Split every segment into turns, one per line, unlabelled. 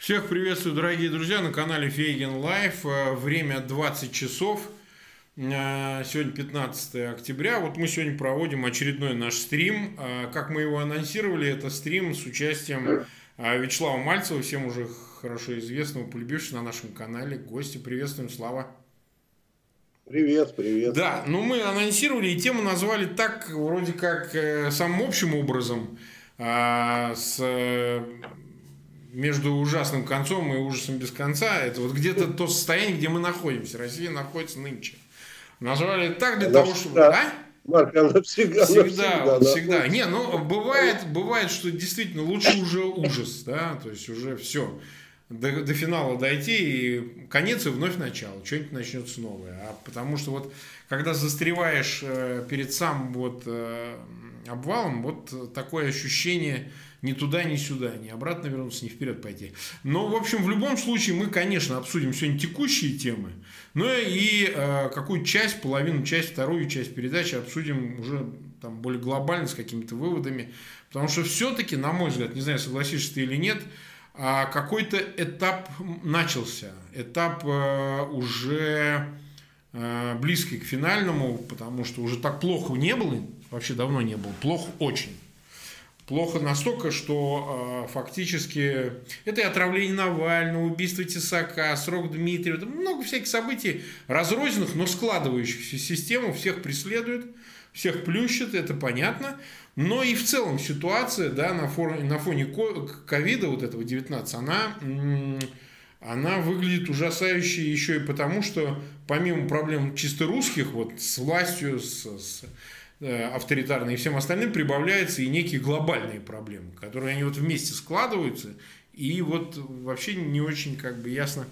Всех приветствую, дорогие друзья, на канале Фейгин Live. Э, время 20 часов. Э, сегодня 15 октября. Вот мы сегодня проводим очередной наш стрим. Э, как мы его анонсировали, это стрим с участием Вячеслава Мальцева, всем уже хорошо известного, полюбившегося на нашем канале. гостя, приветствуем, Слава.
Привет, привет.
Да, ну мы анонсировали и тему назвали так, вроде как, самым общим образом, с между ужасным концом и ужасом без конца, это вот где-то то состояние, где мы находимся. Россия находится нынче. Назвали так для она того, чтобы... А?
Марк, она всегда,
всегда, она всегда, всегда. Не, ну бывает, бывает, что действительно лучше уже ужас, да, то есть уже все до, до финала дойти и конец и вновь начало, что-нибудь начнется новое. А потому что вот когда застреваешь э, перед самым вот э, обвалом, вот такое ощущение ни туда, ни сюда, ни обратно вернуться, ни вперед пойти. Но, в общем, в любом случае мы, конечно, обсудим сегодня текущие темы, но и э, какую часть, половину, часть, вторую часть передачи обсудим уже там более глобально, с какими-то выводами. Потому что все-таки, на мой взгляд, не знаю, согласишься ты или нет, а какой-то этап начался. Этап э, уже э, близкий к финальному, потому что уже так плохо не было, вообще давно не было, плохо очень. Плохо настолько, что э, фактически это и отравление Навального, убийство Тесака, срок Дмитриева, много всяких событий разрозненных, но складывающихся систему, всех преследует, всех плющит, это понятно. Но и в целом ситуация да, на, фоне, на фоне ковида, вот этого 19, она, она выглядит ужасающе еще и потому, что помимо проблем чисто русских, вот с властью, с, с авторитарные и всем остальным прибавляются и некие глобальные проблемы, которые они вот вместе складываются, и вот вообще не очень как бы ясно,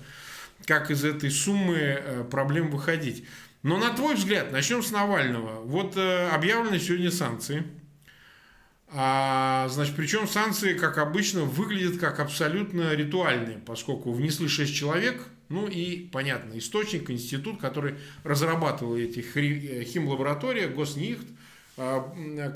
как из этой суммы э, проблем выходить. Но на твой взгляд, начнем с Навального. Вот э, объявлены сегодня санкции. А, значит, причем санкции, как обычно, выглядят как абсолютно ритуальные, поскольку внесли 6 человек, ну и, понятно, источник, институт, который разрабатывал эти химлаборатории, Госнихт,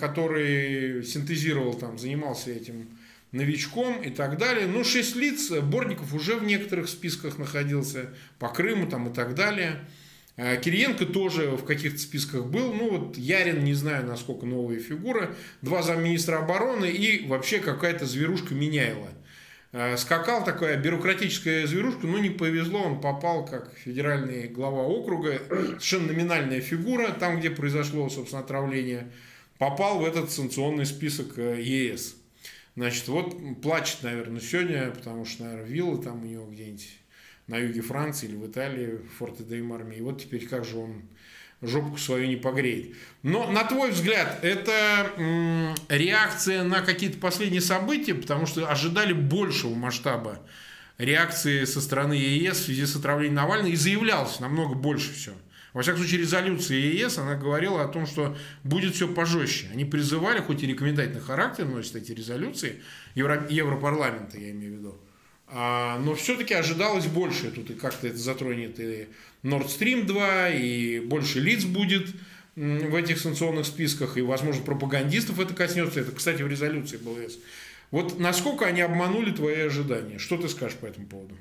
который синтезировал, там, занимался этим новичком и так далее. Ну, шесть лиц, Борников уже в некоторых списках находился, по Крыму там и так далее. А, Кириенко тоже в каких-то списках был. Ну, вот Ярин, не знаю, насколько новая фигура. Два замминистра обороны и вообще какая-то зверушка Меняйла. А, скакал такая бюрократическая зверушка, но не повезло, он попал как федеральный глава округа, совершенно номинальная фигура, там, где произошло, собственно, отравление, попал в этот санкционный список э, ЕС. Значит, вот плачет, наверное, сегодня, потому что, наверное, вилла там у него где-нибудь на юге Франции или в Италии, в Форте де Марми. И вот теперь как же он жопку свою не погреет. Но, на твой взгляд, это м, реакция на какие-то последние события, потому что ожидали большего масштаба реакции со стороны ЕС в связи с отравлением Навального и заявлялось намного больше все. Во всяком случае, резолюция ЕС, она говорила о том, что будет все пожестче. Они призывали, хоть и рекомендательный характер носят эти резолюции, Евро, Европарламента, я имею в виду, но все-таки ожидалось больше. Тут и как-то это затронет и Nord Stream 2, и больше лиц будет в этих санкционных списках, и, возможно, пропагандистов это коснется. Это, кстати, в резолюции БЛС. Вот насколько они обманули твои ожидания? Что ты скажешь по этому поводу?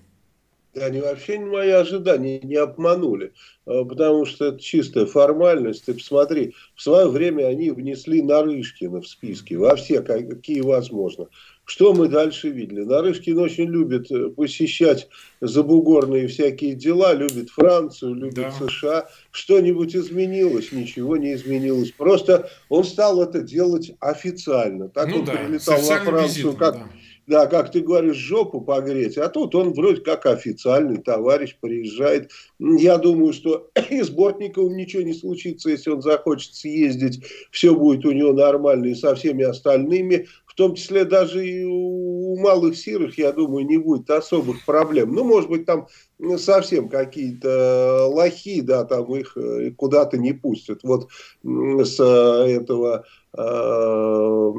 Они вообще мои ожидания не обманули, а, потому что это чистая формальность. Ты посмотри, в свое время они внесли Нарышкина в списки, во все, какие возможно. Что мы дальше видели? Нарышкин очень любит э, посещать забугорные всякие дела, любит Францию, любит да. США. Что-нибудь изменилось? Ничего не изменилось. Просто он стал это делать официально. Так ну, он да, прилетал во Францию, визитом, как... Да да, как ты говоришь, жопу погреть, а тут он вроде как официальный товарищ приезжает. Я думаю, что и с Бортниковым ничего не случится, если он захочет съездить, все будет у него нормально и со всеми остальными, в том числе даже и у малых сирых, я думаю, не будет особых проблем. Ну, может быть, там совсем какие-то лохи, да, там их э, куда-то не пустят. Вот с этого Э,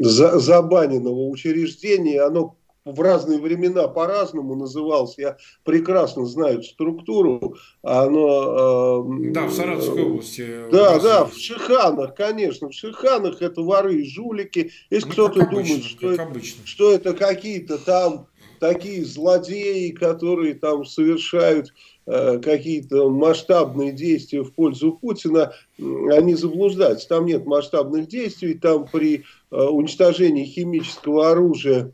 забаненного учреждения, оно в разные времена по-разному называлось. Я прекрасно знаю структуру. Оно,
э, да, в Саратовской области.
Да, да, в Шиханах, конечно. В Шиханах это воры и жулики. Если ну, кто-то думает, что, это, что это какие-то там такие злодеи, которые там совершают э, какие-то масштабные действия в пользу Путина, они заблуждаются. Там нет масштабных действий, там при э, уничтожении химического оружия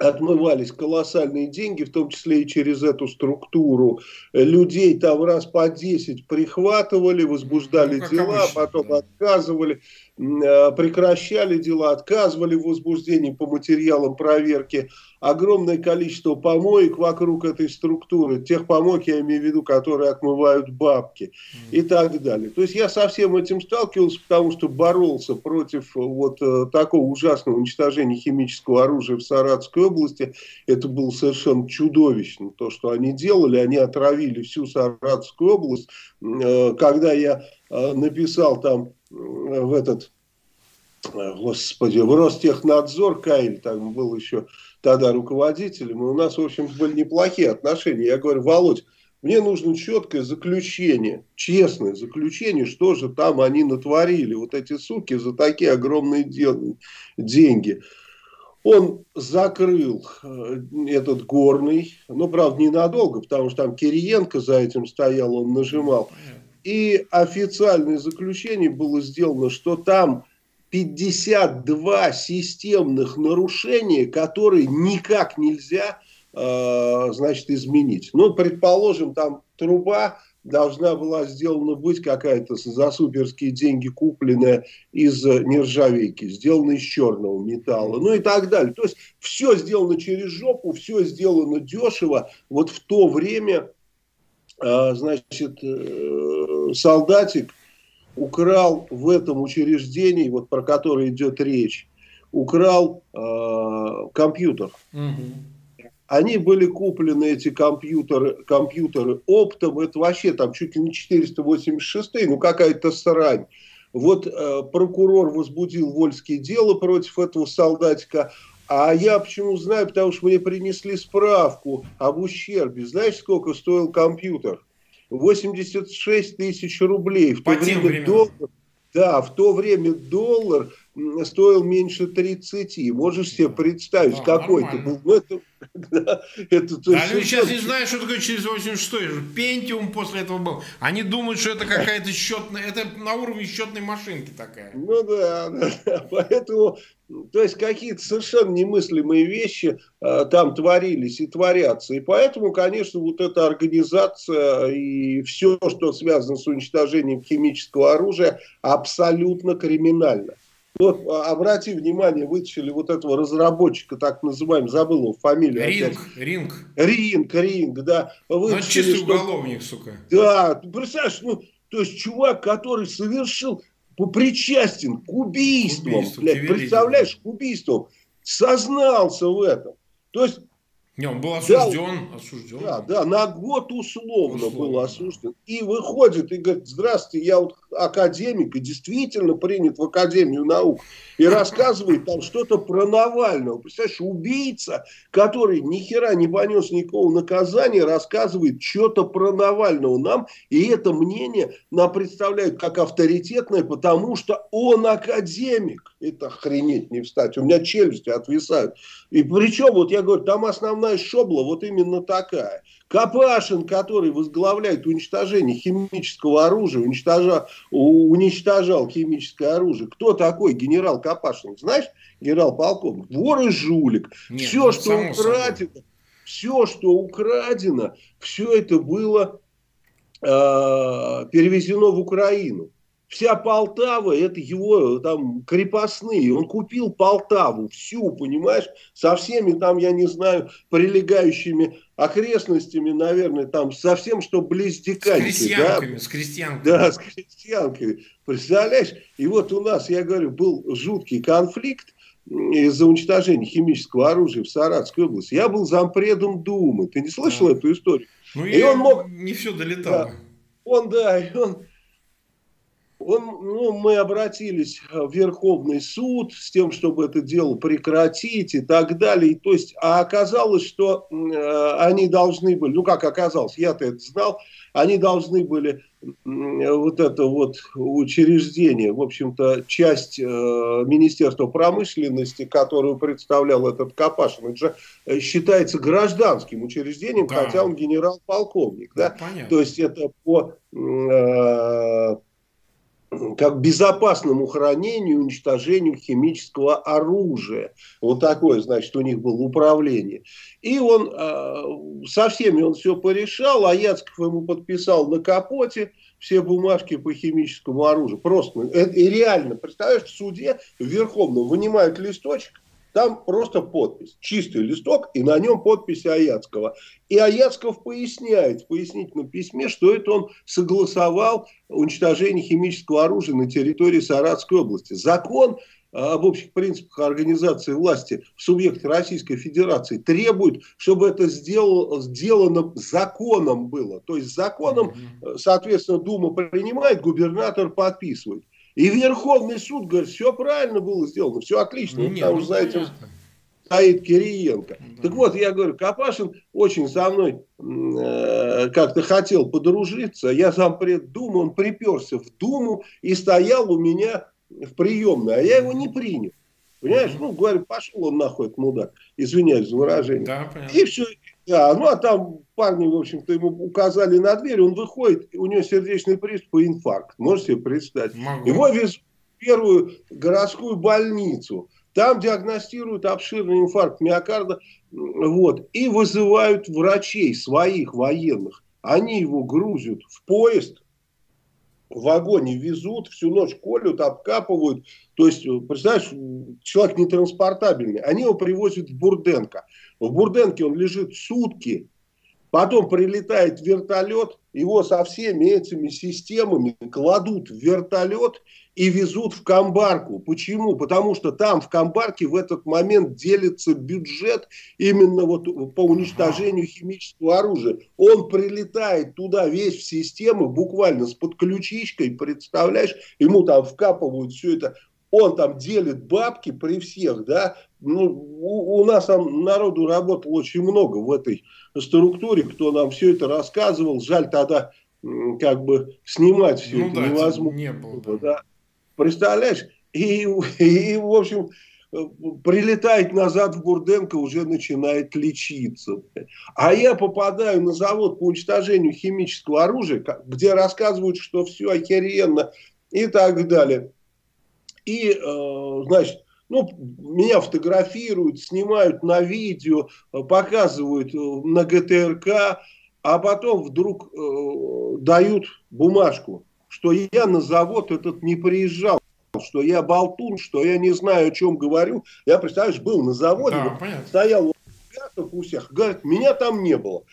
отмывались колоссальные деньги, в том числе и через эту структуру. Людей там раз по 10 прихватывали, возбуждали ну, дела, обычно, потом да. отказывали. Э, прекращали дела, отказывали в возбуждении по материалам проверки. Огромное количество помоек вокруг этой структуры, тех помоек, я имею в виду, которые отмывают бабки и так далее. То есть я со всем этим сталкивался, потому что боролся против вот э, такого ужасного уничтожения химического оружия в Саратовской области. Это было совершенно чудовищно, то, что они делали. Они отравили всю Саратовскую область. Э, когда я написал там в этот, э, господи, в Ростехнадзор, Каиль там был еще тогда руководителем, и у нас, в общем, были неплохие отношения. Я говорю, Володь, мне нужно четкое заключение, честное заключение, что же там они натворили, вот эти суки, за такие огромные деньги. Он закрыл э, этот горный, ну, правда, ненадолго, потому что там Кириенко за этим стоял, он нажимал. И официальное заключение было сделано, что там 52 системных нарушения, которые никак нельзя э, значит, изменить. Ну, предположим, там труба должна была сделана быть какая-то за суперские деньги купленная из нержавейки, сделана из черного металла, ну и так далее. То есть все сделано через жопу, все сделано дешево. Вот в то время а, значит, э, солдатик украл в этом учреждении, вот про которое идет речь, украл э, компьютер. Угу. Они были куплены, эти компьютеры, компьютеры оптом, это вообще там чуть ли не 486, ну какая-то срань. Вот э, прокурор возбудил вольские дело против этого солдатика, а я почему знаю? Потому что мне принесли справку об ущербе. Знаешь, сколько стоил компьютер? 86 тысяч рублей. В По то время доллар, да, в то время доллар стоил меньше 30. Можешь себе представить, да, какой это был. Ну, это,
да, это, то да, люди сейчас не знают, что такое через 86. Пентиум после этого был. Они думают, что это какая-то счетная, это на уровне счетной машинки такая.
Ну да, да. поэтому, то есть какие-то совершенно немыслимые вещи э, там творились и творятся. И поэтому, конечно, вот эта организация и все, что связано с уничтожением химического оружия, абсолютно криминально. Вот а, обрати внимание, вытащили вот этого разработчика, так называемый, забыл его фамилию.
Ринг, опять. Ринг.
Ринг, Ринг, да.
Вытащили, ну, чистый что... уголовник, сука.
Да, представляешь, ну, то есть чувак, который совершил, причастен к убийствам, Убийство, блядь, представляешь, к убийствам, сознался в этом. То есть
не, он был осужден. Да, осужден.
да, да, на год условно, условно был осужден. И выходит и говорит, здравствуйте, я вот академик и действительно принят в Академию наук. И рассказывает там что-то про Навального. Представляешь, убийца, который ни хера не понес никакого наказания, рассказывает что-то про Навального нам. И это мнение нам представляют как авторитетное, потому что он академик. Это охренеть не встать. У меня челюсти отвисают. И причем, вот я говорю, там основная шобла вот именно такая. Капашин, который возглавляет уничтожение химического оружия, уничтожал, уничтожал химическое оружие. Кто такой генерал Капашин? Знаешь, генерал-полковник? Вор и жулик. Нет, все, ну, что украдено, все, что украдено, все это было э, перевезено в Украину. Вся Полтава, это его там крепостные. Он купил Полтаву всю, понимаешь, со всеми там, я не знаю, прилегающими окрестностями, наверное, там со всем, что близ Диканьки.
С крестьянками, да? с крестьянками.
Да, с крестьянками. Представляешь? И вот у нас, я говорю, был жуткий конфликт из-за уничтожения химического оружия в Саратовской области. Я был зампредом Думы. Ты не слышал да. эту историю?
Ну, и он мог... не все долетало.
Да, он, да, он он, ну, мы обратились в Верховный суд с тем, чтобы это дело прекратить и так далее. То есть, а оказалось, что э, они должны были, ну как оказалось, я-то это знал, они должны были вот это вот учреждение, в общем-то, часть э, Министерства промышленности, которую представлял этот Капашин, это же э, считается гражданским учреждением, да. хотя он генерал-полковник. Да? Да? То есть это по... Э, как безопасному хранению и уничтожению химического оружия. Вот такое, значит, у них было управление. И он э, со всеми он все порешал, а Яцков ему подписал на капоте все бумажки по химическому оружию. Просто, это, и реально, представляешь, в суде в Верховном вынимают листочек, там просто подпись, чистый листок, и на нем подпись Аяцкого. И Аяцков поясняет в пояснительном письме, что это он согласовал уничтожение химического оружия на территории Саратской области. Закон а, об общих принципах организации власти в субъекте Российской Федерации требует, чтобы это сделало, сделано законом было. То есть законом, соответственно, Дума принимает, губернатор подписывает. И Верховный суд говорит, все правильно было сделано, все отлично. Нет, потому ну, что за этим стоит Кириенко. Да. Так вот, я говорю, Капашин очень со мной э, как-то хотел подружиться. Я сам пред Думу, он приперся в Думу и стоял у меня в приемной, а я его не принял. Понимаешь? Ну, говорю, пошел он нахуй, этот мудак. Извиняюсь за выражение. Да, И все. Да, ну, а там парни, в общем-то, ему указали на дверь, он выходит, у него сердечный приступ и инфаркт. Можете себе представить? Могу. Его везут в первую городскую больницу. Там диагностируют обширный инфаркт миокарда. Вот, и вызывают врачей своих военных. Они его грузят в поезд, в вагоне везут, всю ночь колют, обкапывают. То есть, представляешь, человек нетранспортабельный. Они его привозят в Бурденко. В Бурденке он лежит сутки, потом прилетает вертолет, его со всеми этими системами кладут в вертолет и везут в Камбарку. Почему? Потому что там в Камбарке в этот момент делится бюджет именно вот по уничтожению химического оружия. Он прилетает туда весь в систему, буквально с подключичкой, представляешь, ему там вкапывают все это он там делит бабки при всех, да, ну, у, у нас там народу работало очень много в этой структуре, кто нам все это рассказывал, жаль тогда как бы снимать все ну, это да, невозможно. Не было, да. да. Представляешь? И, и, в общем, прилетает назад в Бурденко, уже начинает лечиться. А я попадаю на завод по уничтожению химического оружия, где рассказывают, что все охеренно и так далее. И, э, значит, ну, меня фотографируют, снимают на видео, показывают э, на ГТРК, а потом вдруг э, дают бумажку, что я на завод этот не приезжал, что я болтун, что я не знаю, о чем говорю. Я, представляешь, был на заводе, да, вот, стоял у всех, говорит, меня там не было.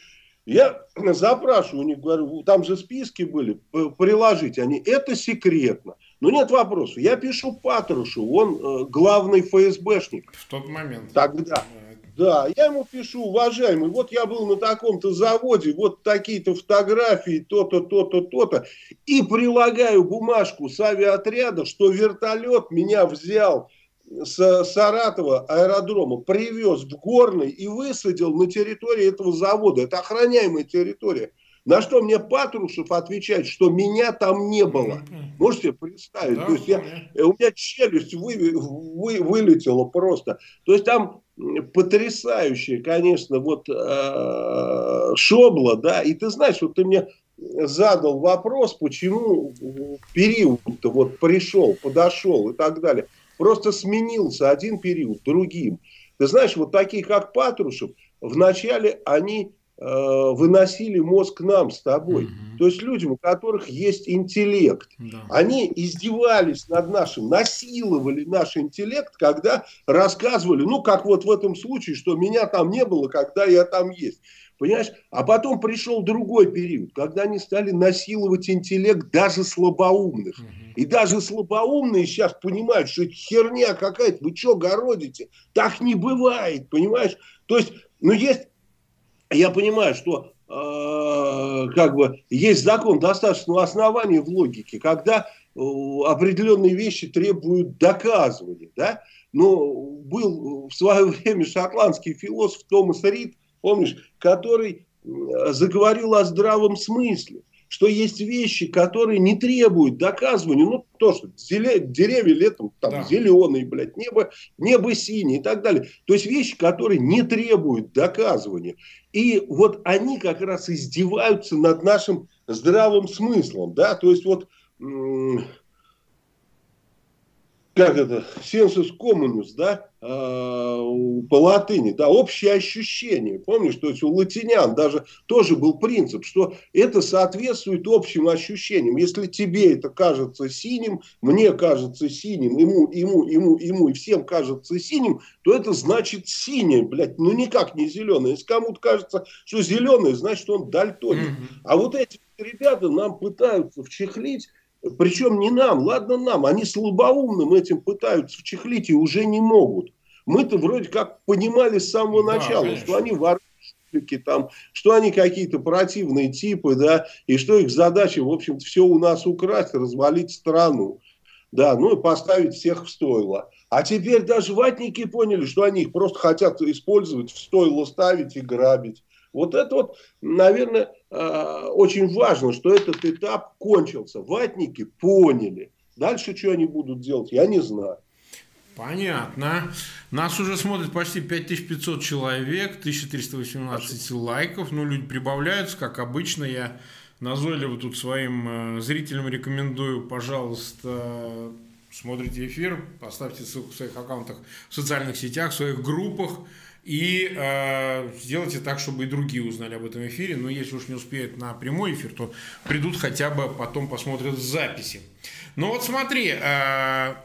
Я запрашиваю у них, говорю, там же списки были, приложить они. Это секретно. Но нет вопросов. Я пишу Патрушу, он э, главный ФСБшник.
В тот момент.
Тогда. Да, я ему пишу, уважаемый, вот я был на таком-то заводе, вот такие-то фотографии, то-то, то-то, то-то. И прилагаю бумажку с авиаотряда, что вертолет меня взял с Саратова аэродрома, привез в Горный и высадил на территории этого завода. Это охраняемая территория. На что мне Патрушев отвечает, что меня там не было. Можете представить? Да, То есть я, у меня челюсть вы, вы, вылетела просто. То есть там потрясающая, конечно, вот э, шобла, да. И ты знаешь, вот ты мне задал вопрос, почему период-то вот пришел, подошел и так далее. Просто сменился один период другим. Ты знаешь, вот такие, как Патрушев, вначале они выносили мозг нам с тобой. Угу. То есть людям, у которых есть интеллект. Да. Они издевались над нашим, насиловали наш интеллект, когда рассказывали, ну, как вот в этом случае, что меня там не было, когда я там есть. Понимаешь? А потом пришел другой период, когда они стали насиловать интеллект даже слабоумных. Угу. И даже слабоумные сейчас понимают, что это херня какая-то, вы что городите? Так не бывает, понимаешь? То есть, ну, есть я понимаю, что э, как бы есть закон достаточного основания в логике, когда определенные вещи требуют доказывания, да? Но был в свое время шотландский философ Томас Рид, помнишь, который заговорил о здравом смысле что есть вещи, которые не требуют доказывания. Ну, то, что деревья летом там да. зеленые, блядь, небо, небо синее и так далее. То есть вещи, которые не требуют доказывания. И вот они как раз издеваются над нашим здравым смыслом. Да? То есть вот как это, sensus communis, да, а, по латыни, да, общее ощущение. Помнишь, то есть у латинян даже тоже был принцип, что это соответствует общим ощущениям. Если тебе это кажется синим, мне кажется синим, ему, ему, ему, ему и всем кажется синим, то это значит синее, блядь, ну никак не зеленое. Если кому-то кажется, что зеленое, значит он дальтоник. Mm-hmm. А вот эти ребята нам пытаются вчехлить причем не нам, ладно нам, они слабоумным этим пытаются вчехлить и уже не могут. Мы-то вроде как понимали с самого да, начала, конечно. что они воровщики, там, что они какие-то противные типы, да, и что их задача, в общем-то, все у нас украсть, развалить страну. Да, ну и поставить всех в стойло. А теперь даже ватники поняли, что они их просто хотят использовать, в стойло ставить и грабить. Вот это вот, наверное, очень важно, что этот этап кончился. Ватники поняли. Дальше что они будут делать, я не знаю.
Понятно. Нас уже смотрит почти 5500 человек, 1318 лайков. Ну, люди прибавляются, как обычно. Я назойливо тут своим э, зрителям рекомендую, пожалуйста, смотрите эфир, поставьте ссылку в своих аккаунтах в социальных сетях, в своих группах и э, сделайте так, чтобы и другие узнали об этом эфире. Но если уж не успеют на прямой эфир, то придут хотя бы потом посмотрят записи. Ну вот смотри, э,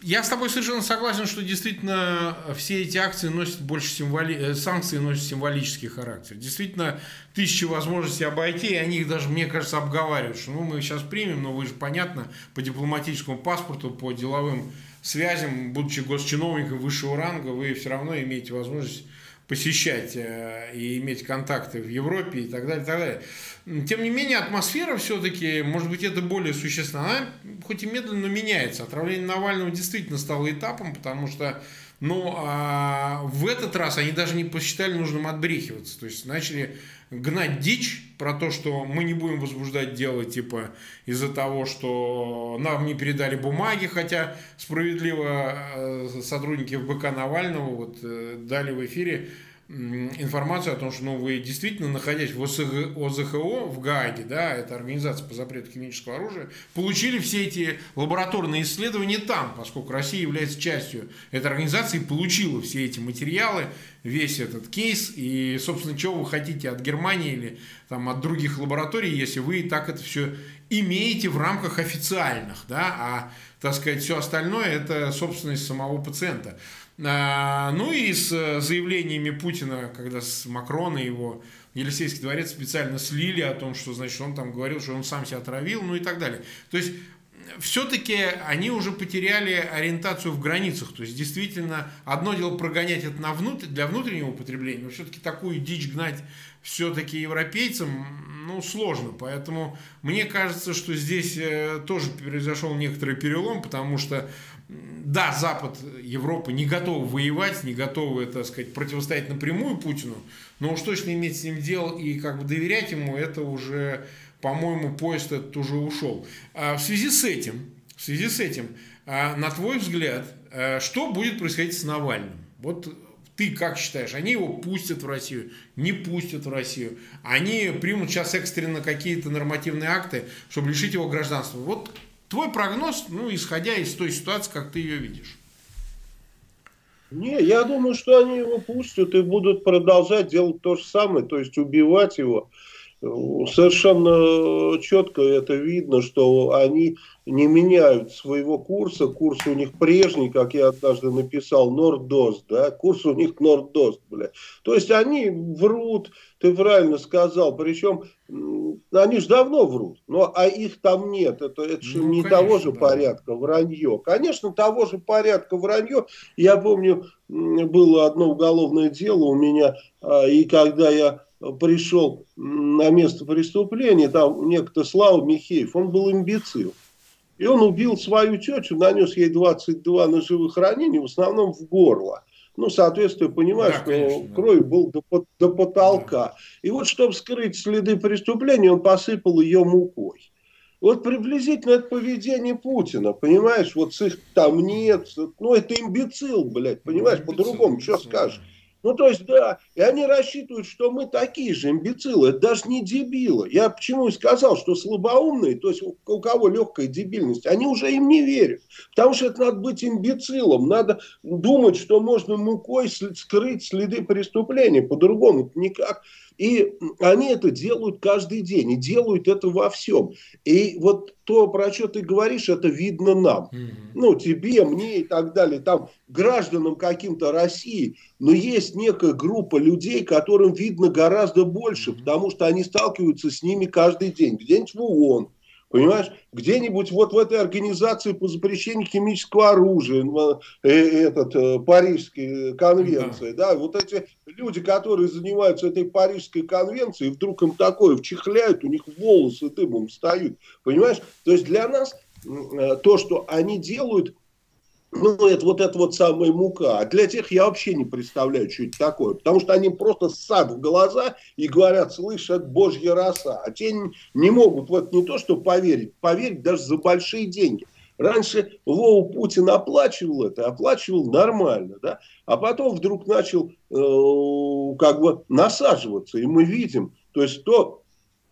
я с тобой совершенно согласен, что действительно все эти акции носят больше символи... Э, санкции носят символический характер. Действительно, тысячи возможностей обойти, и они их даже, мне кажется, обговаривают, что ну, мы сейчас примем, но вы же, понятно, по дипломатическому паспорту, по деловым связям, будучи госчиновником высшего ранга, вы все равно имеете возможность посещать э, и иметь контакты в Европе и так далее, и так далее. Тем не менее, атмосфера все-таки, может быть, это более существенно. Она хоть и медленно меняется. Отравление Навального действительно стало этапом, потому что ну, а в этот раз они даже не посчитали нужным отбрехиваться. То есть начали гнать дичь про то, что мы не будем возбуждать дело типа из-за того, что нам не передали бумаги, хотя справедливо э, сотрудники ФБК Навального вот э, дали в эфире информацию о том, что ну, вы действительно, находясь в ОСГ, ОЗХО в Гааге, да, это организация по запрету химического оружия, получили все эти лабораторные исследования там, поскольку Россия является частью этой организации, получила все эти материалы, весь этот кейс, и, собственно, чего вы хотите от Германии или там, от других лабораторий, если вы так это все имеете в рамках официальных, да, а, так сказать, все остальное это собственность самого пациента. А, ну и с э, заявлениями Путина, когда с Макрона его Елисейский дворец специально слили о том, что, значит, он там говорил, что он сам себя отравил, ну и так далее. То есть, все-таки они уже потеряли ориентацию в границах. То есть, действительно, одно дело прогонять это на внутрь, для внутреннего употребления, но все-таки такую дичь гнать все-таки европейцам, ну, сложно. Поэтому мне кажется, что здесь э, тоже произошел некоторый перелом, потому что да, Запад, Европа не готовы воевать, не готовы, так сказать, противостоять напрямую Путину, но уж точно иметь с ним дело и как бы доверять ему, это уже, по-моему, поезд этот уже ушел. А в связи с этим, в связи с этим, а, на твой взгляд, а, что будет происходить с Навальным? Вот ты как считаешь, они его пустят в Россию, не пустят в Россию? Они примут сейчас экстренно какие-то нормативные акты, чтобы лишить его гражданства? Вот Твой прогноз, ну, исходя из той ситуации, как ты ее видишь.
Не, я думаю, что они его пустят и будут продолжать делать то же самое, то есть убивать его. Совершенно четко это видно, что они не меняют своего курса. Курс у них прежний, как я однажды написал, Нордост, да, курс у них Нордост, бля. То есть они врут, ты правильно сказал, причем они же давно врут, но а их там нет, это, это же ну, не конечно, того же да. порядка вранье. Конечно, того же порядка вранье. Я помню, было одно уголовное дело у меня, а, и когда я пришел на место преступления, там некто Слава Михеев, он был имбецил. И он убил свою тетю, нанес ей 22 ножевых ранений, в основном в горло. Ну, соответственно, понимаешь, да, что конечно, кровь был до, до потолка. Да. И вот, чтобы скрыть следы преступления, он посыпал ее мукой. Вот приблизительно это поведение Путина, понимаешь, вот с их там нет, ну это имбецил, блядь, понимаешь, по-другому, что скажешь. Ну, то есть, да, и они рассчитывают, что мы такие же имбецилы, это даже не дебилы. Я почему и сказал, что слабоумные, то есть у, кого легкая дебильность, они уже им не верят. Потому что это надо быть имбецилом, надо думать, что можно мукой скрыть следы преступления, по-другому никак. И они это делают каждый день, и делают это во всем. И вот то, про что ты говоришь, это видно нам. Mm-hmm. Ну, тебе, мне и так далее, там, гражданам каким-то России. Но есть некая группа людей, которым видно гораздо больше, mm-hmm. потому что они сталкиваются с ними каждый день. Где-нибудь в ООН, Понимаешь, где-нибудь вот в этой организации по запрещению химического оружия, э, этот, э, Парижской конвенции, да. да, вот эти люди, которые занимаются этой Парижской конвенцией, вдруг им такое вчихляют, у них волосы дымом встают, понимаешь? То есть для нас э, то, что они делают, ну, это вот это вот самая мука. А для тех я вообще не представляю, что это такое. Потому что они просто ссад в глаза и говорят, слышь, это божья роса. А те не могут вот не то, что поверить, поверить даже за большие деньги. Раньше Вова Путин оплачивал это, оплачивал нормально, да, а потом вдруг начал э, как бы насаживаться, и мы видим, то есть то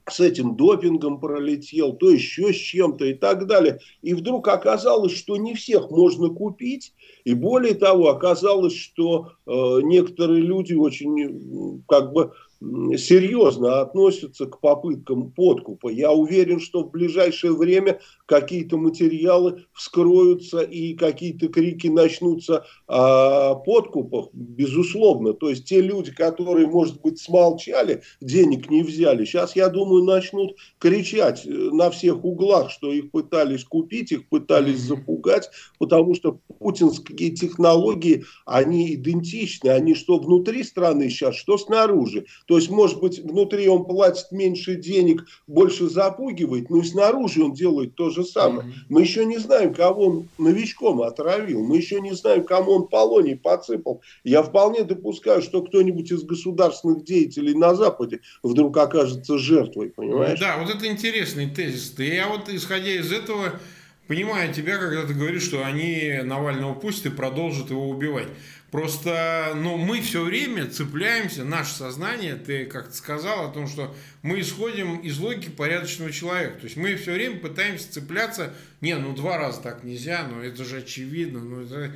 с этим допингом пролетел, то еще с чем-то и так далее. И вдруг оказалось, что не всех можно купить. И более того, оказалось, что э, некоторые люди очень как бы серьезно относятся к попыткам подкупа. Я уверен, что в ближайшее время какие-то материалы вскроются и какие-то крики начнутся о подкупах, безусловно. То есть те люди, которые, может быть, смолчали, денег не взяли, сейчас, я думаю, начнут кричать на всех углах, что их пытались купить, их пытались запугать, потому что путинские технологии, они идентичны, они что внутри страны сейчас, что снаружи. То есть, может быть, внутри он платит меньше денег, больше запугивает, но и снаружи он делает то же самое. Mm-hmm. Мы еще не знаем, кого он новичком отравил, мы еще не знаем, кому он полоний подсыпал. Я вполне допускаю, что кто-нибудь из государственных деятелей на Западе вдруг окажется жертвой, понимаешь?
Да, вот это интересный тезис. Я вот, исходя из этого, понимаю тебя, когда ты говоришь, что они Навального пустят и продолжат его убивать. Просто, ну, мы все время цепляемся, наше сознание, ты как-то сказал о том, что мы исходим из логики порядочного человека. То есть мы все время пытаемся цепляться, не, ну два раза так нельзя, ну это же очевидно, ну это...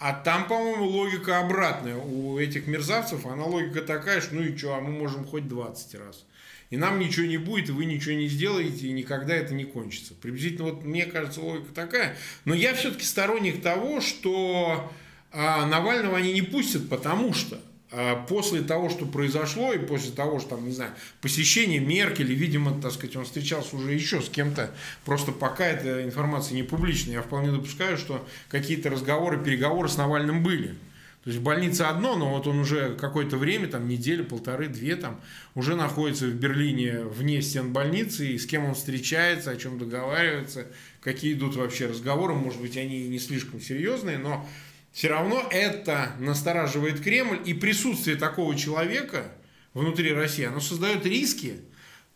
А там, по-моему, логика обратная. У этих мерзавцев она логика такая, что ну и что, а мы можем хоть 20 раз. И нам ничего не будет, и вы ничего не сделаете, и никогда это не кончится. Приблизительно, вот мне кажется, логика такая. Но я все-таки сторонник того, что а Навального они не пустят, потому что а, после того, что произошло, и после того, что, там, не знаю, посещение Меркель, видимо, так сказать, он встречался уже еще с кем-то, просто пока эта информация не публичная, я вполне допускаю, что какие-то разговоры, переговоры с Навальным были. То есть в больнице одно, но вот он уже какое-то время, там неделю, полторы, две, там уже находится в Берлине вне стен больницы, и с кем он встречается, о чем договаривается, какие идут вообще разговоры, может быть, они не слишком серьезные, но все равно это настораживает Кремль, и присутствие такого человека внутри России, оно создает риски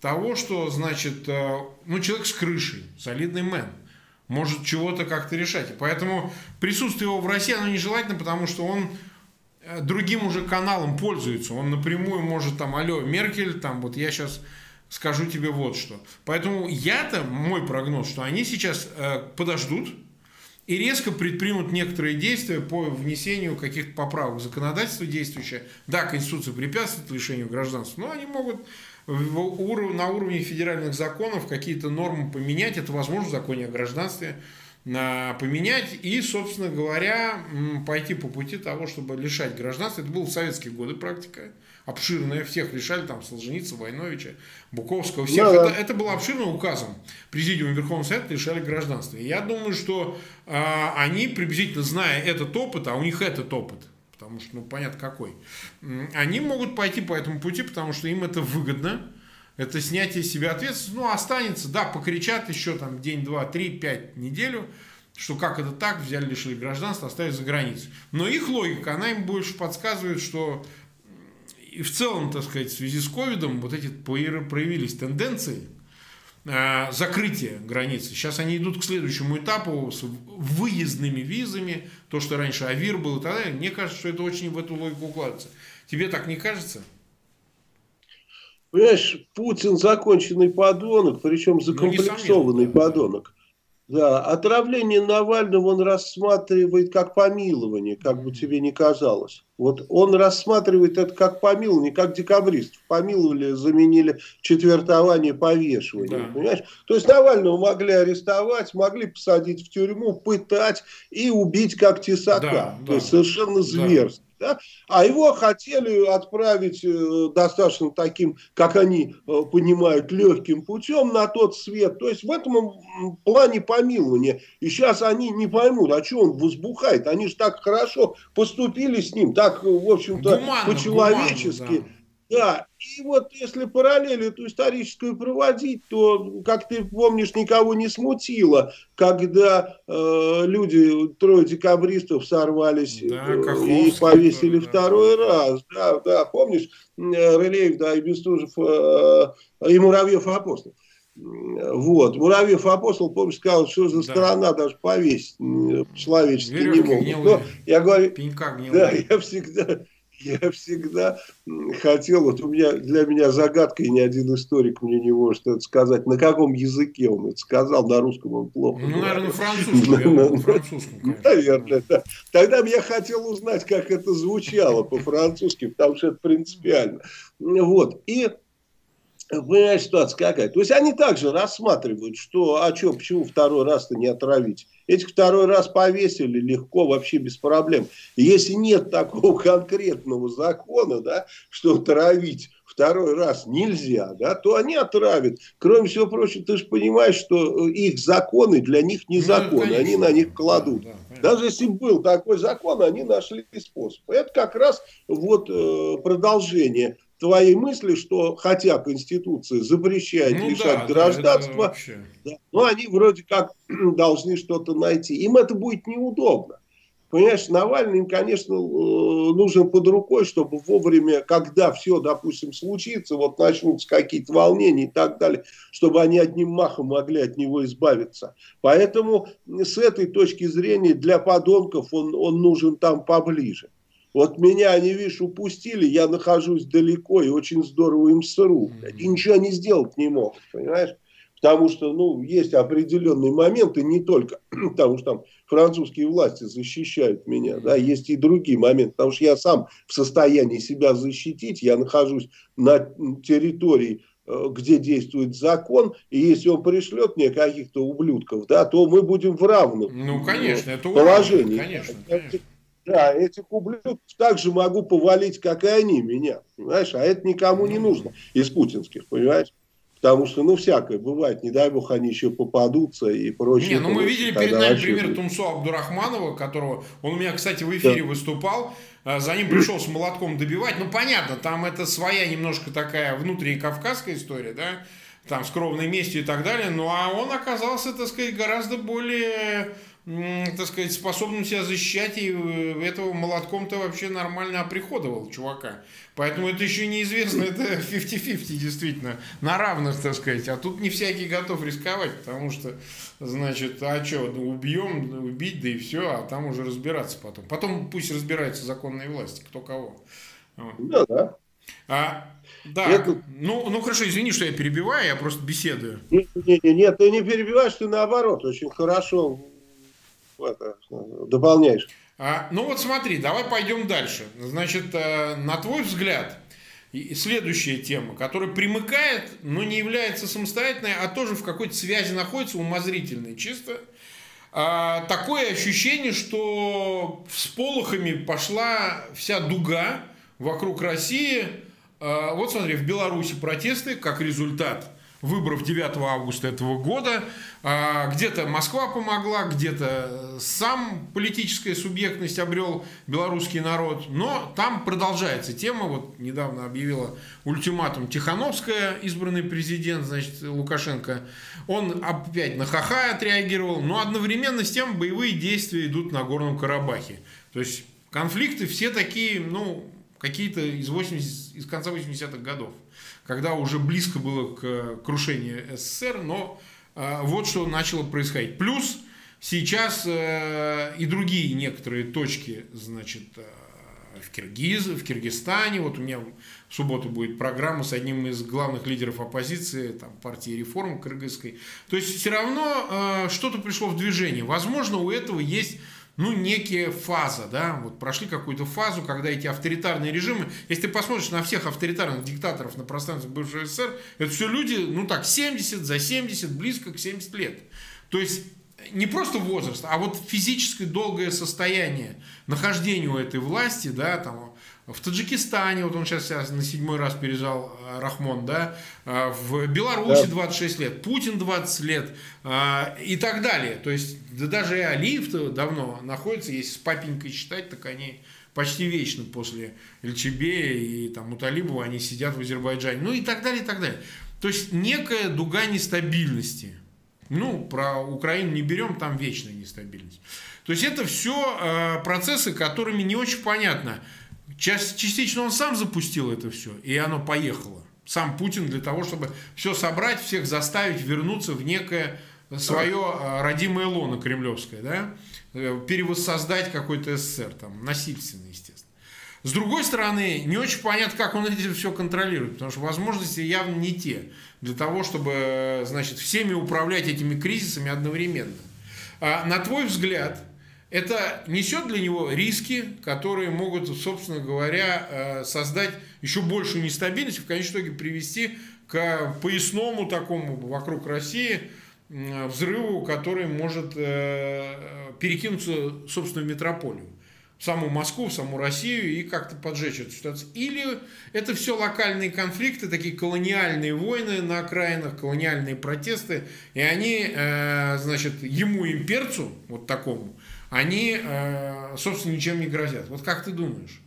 того, что, значит, э, ну, человек с крышей, солидный мэн, может чего-то как-то решать. И поэтому присутствие его в России, оно нежелательно, потому что он э, другим уже каналом пользуется. Он напрямую может там, алло, Меркель, там, вот я сейчас скажу тебе вот что. Поэтому я-то, мой прогноз, что они сейчас э, подождут, и резко предпримут некоторые действия по внесению каких-то поправок в законодательство действующее. Да, Конституция препятствует лишению гражданства, но они могут на уровне федеральных законов какие-то нормы поменять. Это возможно в законе о гражданстве поменять и, собственно говоря, пойти по пути того, чтобы лишать гражданства. Это было в советские годы практика обширная, всех лишали, там, Солженицына, Войновича, Буковского, всех. Да, это, это было обширным указом. Президиум Верховного Совета лишали гражданства. И я думаю, что э, они, приблизительно зная этот опыт, а у них этот опыт, потому что, ну, понятно какой, они могут пойти по этому пути, потому что им это выгодно, это снятие себя ответственности, ну, останется, да, покричат еще там день, два, три, пять, неделю, что как это так, взяли, лишили гражданства, оставили за границей. Но их логика, она им больше подсказывает, что и в целом, так сказать, в связи с ковидом вот эти проявились тенденции э, закрытия границы. Сейчас они идут к следующему этапу с выездными визами, то, что раньше АВИР был и так далее. Мне кажется, что это очень в эту логику укладывается. Тебе так не кажется?
Понимаешь, Путин законченный подонок, причем ну, закомплексованный ну, подонок. Да, отравление Навального он рассматривает как помилование, как бы тебе ни казалось. Вот он рассматривает это как помилование, как декабрист. Помиловали, заменили четвертование повешивание. Да. Понимаешь? То есть Навального могли арестовать, могли посадить в тюрьму, пытать и убить как тесака. Да, То да. есть совершенно зверство. Да? А его хотели отправить э, достаточно таким, как они э, понимают, легким путем на тот свет. То есть в этом плане помилования. И сейчас они не поймут, а что он возбухает. Они же так хорошо поступили с ним, так, в общем-то, по-человечески. Да. Да, и вот если параллель эту историческую проводить, то, как ты помнишь, никого не смутило, когда э, люди, трое декабристов сорвались да, э, и повесили да. второй раз. Да, да, помнишь, э, Рылеев, да, и Бестужев, э, и Муравьев апостол. Вот. Муравьев апостол, помнишь, сказал, что за страна даже повесить человечески не могут. Но, я говорю, да, я всегда я всегда хотел, вот у меня, для меня загадка, и ни один историк мне не может это сказать, на каком языке он это сказал, на русском он плохо.
Ну, наверное, на французском. На, французском
Наверное, да. Тогда бы я хотел узнать, как это звучало по-французски, потому что это принципиально. Вот. И Понимаешь, ситуация какая? То есть они также рассматривают, что, а что, почему второй раз-то не отравить? Этих второй раз повесили легко, вообще без проблем. Если нет такого конкретного закона, да, что травить второй раз нельзя, да, то они отравят. Кроме всего прочего, ты же понимаешь, что их законы для них не ну, законы, они на них кладут. Да, да, Даже если был такой закон, они нашли способ. Это как раз вот э, продолжение твоей мысли, что хотя Конституция запрещает ну, лишать да, гражданства, да, но они вроде как должны что-то найти. Им это будет неудобно. Понимаешь, Навальный, конечно, э, нужен под рукой, чтобы вовремя, когда все, допустим, случится, вот начнутся какие-то волнения и так далее, чтобы они одним махом могли от него избавиться. Поэтому с этой точки зрения для подонков он, он нужен там поближе. Вот меня они, видишь, упустили, я нахожусь далеко и очень здорово им сру. И ничего они сделать не могут, понимаешь? Потому что, ну, есть определенные моменты, не только потому, что там французские власти защищают меня, да, есть и другие моменты, потому что я сам в состоянии себя защитить, я нахожусь на территории э, где действует закон, и если он пришлет мне каких-то ублюдков, да, то мы будем в равном
ну, конечно, это
положении. Конечно, конечно. Да, этих ублюдков также могу повалить, как и они меня, понимаешь? А это никому не нужно из путинских, понимаешь? Потому что, ну, всякое бывает, не дай бог, они еще попадутся и прочее.
Не, ну мы видели перед нами пример Тумсо Абдурахманова, которого, он у меня, кстати, в эфире да. выступал, а, за ним пришел с молотком добивать. Ну, понятно, там это своя немножко такая внутренняя кавказская история, да, там скромной местью и так далее, ну, а он оказался, так сказать, гораздо более так сказать, способным себя защищать, и э, этого молотком-то вообще нормально оприходовал чувака. Поэтому это еще неизвестно, это 50-50 действительно, на равных, так сказать. А тут не всякий готов рисковать, потому что, значит, а что, ну, убьем, убить, да и все, а там уже разбираться потом. Потом пусть разбираются законные власти, кто кого.
Да, да.
А, да, это... ну, ну хорошо, извини, что я перебиваю, я просто беседую.
Нет, нет, нет, ты не перебиваешь, ты наоборот, очень хорошо это, дополняешь.
А, ну вот смотри, давай пойдем дальше. Значит, э, на твой взгляд, следующая тема, которая примыкает, но не является самостоятельной, а тоже в какой-то связи находится, умозрительной чисто. А, такое ощущение, что с полохами пошла вся дуга вокруг России. А, вот смотри, в Беларуси протесты как результат выборов 9 августа этого года. А, где-то Москва помогла, где-то сам политическая субъектность обрел белорусский народ. Но там продолжается тема. Вот недавно объявила ультиматум Тихановская, избранный президент, значит, Лукашенко. Он опять на ха-ха отреагировал. Но одновременно с тем боевые действия идут на Горном Карабахе. То есть конфликты все такие, ну, какие-то из, 80, из конца 80-х годов когда уже близко было к крушению СССР, но э, вот что начало происходить. Плюс сейчас э, и другие некоторые точки, значит, э, в, Киргиз, в Киргизстане, вот у меня в субботу будет программа с одним из главных лидеров оппозиции, там, партии реформ кыргызской. То есть все равно что-то пришло в движение. Возможно, у этого есть ну, некие фаза, да, вот прошли какую-то фазу, когда эти авторитарные режимы, если ты посмотришь на всех авторитарных диктаторов на пространстве бывшего СССР, это все люди, ну так, 70, за 70, близко к 70 лет. То есть не просто возраст, а вот физическое долгое состояние нахождения у этой власти, да, там, в Таджикистане, вот он сейчас на седьмой раз переезжал, э, Рахмон, да, э, в Беларуси 26 лет, Путин 20 лет э, и так далее. То есть, да даже и Алиев давно находится, если с папенькой считать, так они почти вечно после Эльчебея и там Муталибова они сидят в Азербайджане, ну и так далее, и так далее. То есть, некая дуга нестабильности. Ну, про Украину не берем, там вечная нестабильность. То есть, это все процессы, которыми не очень понятно – Частично он сам запустил это все, и оно поехало. Сам Путин для того, чтобы все собрать, всех заставить вернуться в некое свое а, родимое лоно кремлевское, да? Э, перевоссоздать какой-то СССР, там, насильственно, естественно. С другой стороны, не очень понятно, как он это все контролирует, потому что возможности явно не те для того, чтобы, значит, всеми управлять этими кризисами одновременно. А на твой взгляд, это несет для него риски, которые могут, собственно говоря, э, создать еще большую нестабильность и в конечном итоге привести к поясному такому вокруг России взрыву, который может э, перекинуться, собственно, в метрополию в саму Москву, в саму Россию и как-то поджечь эту ситуацию. Или это все локальные конфликты, такие колониальные войны на окраинах, колониальные протесты, и они, э, значит, ему, имперцу, вот такому, они, э, собственно, ничем не грозят. Вот как ты думаешь?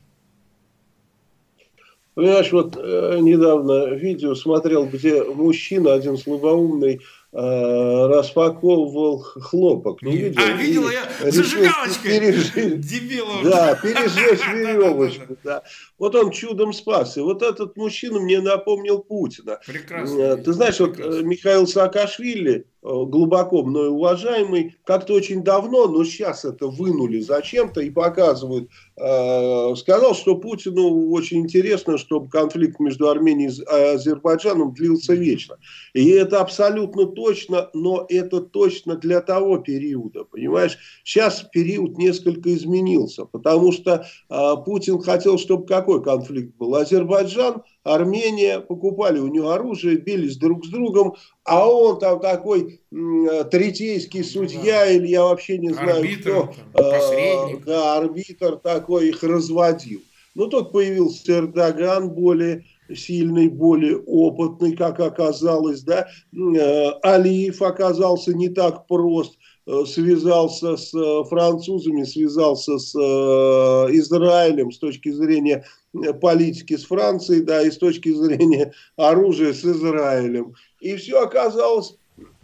Понимаешь, вот э, недавно видео смотрел, где мужчина, один слабоумный, э, распаковывал хлопок.
Не видел? А, видел я зажигалочкой.
Пережить, Дебилов. Да, пережечь веревочку. Да. Вот он чудом спас. И вот этот мужчина мне напомнил Путина.
Прекрасно.
Ты знаешь, прекрасно. вот Михаил Саакашвили, глубоко мной уважаемый, как-то очень давно, но сейчас это вынули зачем-то и показывают, э, сказал, что Путину очень интересно, чтобы конфликт между Арменией и Азербайджаном длился вечно. И это абсолютно точно, но это точно для того периода, понимаешь? Сейчас период несколько изменился, потому что э, Путин хотел, чтобы какой конфликт был? Азербайджан, Армения, покупали у него оружие, бились друг с другом, а он там такой третейский судья, или я вообще не знаю арбитр, кто, э, да, арбитр такой их разводил. Но тут появился Эрдоган более сильный, более опытный, как оказалось, да, э, Алиев оказался не так прост, э, связался с э, французами, связался с Израилем с точки зрения политики с Францией, да, и с точки зрения оружия с Израилем. И все оказалось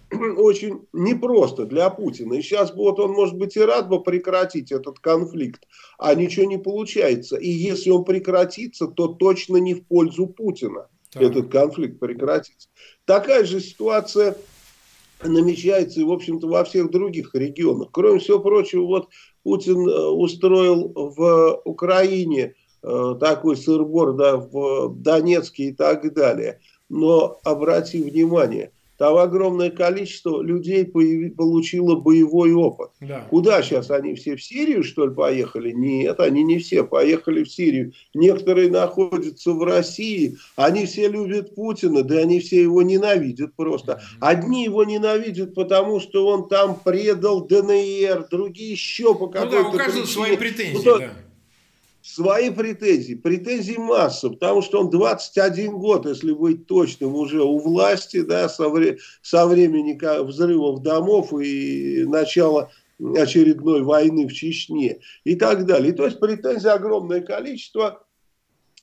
очень непросто для Путина. И сейчас вот он, может быть, и рад бы прекратить этот конфликт, а ничего не получается. И если он прекратится, то точно не в пользу Путина так. этот конфликт прекратится. Такая же ситуация намечается и, в общем-то, во всех других регионах. Кроме всего прочего, вот Путин э, устроил в Украине такой сырбор да, в Донецке и так далее. Но обрати внимание, там огромное количество людей получило боевой опыт. Да. Куда сейчас они все в Сирию, что ли, поехали? Нет, они не все поехали в Сирию. Некоторые находятся в России, они все любят Путина, да они все его ненавидят просто. Одни его ненавидят, потому что он там предал ДНР, другие еще по какой-то
ну да, у каждого
причине.
свои претензии, ну, да
свои претензии. Претензий масса, потому что он 21 год, если быть точным, уже у власти, да, со, вре со времени взрывов домов и начала очередной войны в Чечне и так далее. И, то есть претензий огромное количество.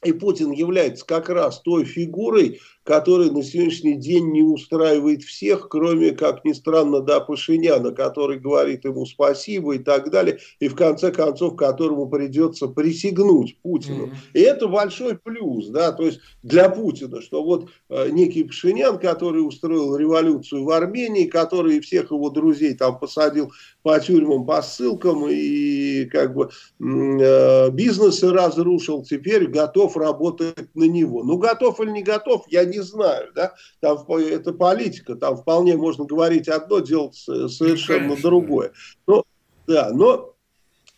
И Путин является как раз той фигурой, который на сегодняшний день не устраивает всех, кроме, как ни странно, да, Пашиняна, который говорит ему спасибо и так далее, и в конце концов, которому придется присягнуть Путину. Mm-hmm. И это большой плюс, да, то есть для Путина, что вот э, некий Пашинян, который устроил революцию в Армении, который всех его друзей там посадил по тюрьмам, по ссылкам и как бы э, бизнесы разрушил, теперь готов работать на него. Ну, готов или не готов, я не знаю, да, там это политика, там вполне можно говорить одно, делать совершенно Конечно. другое. Но, да, но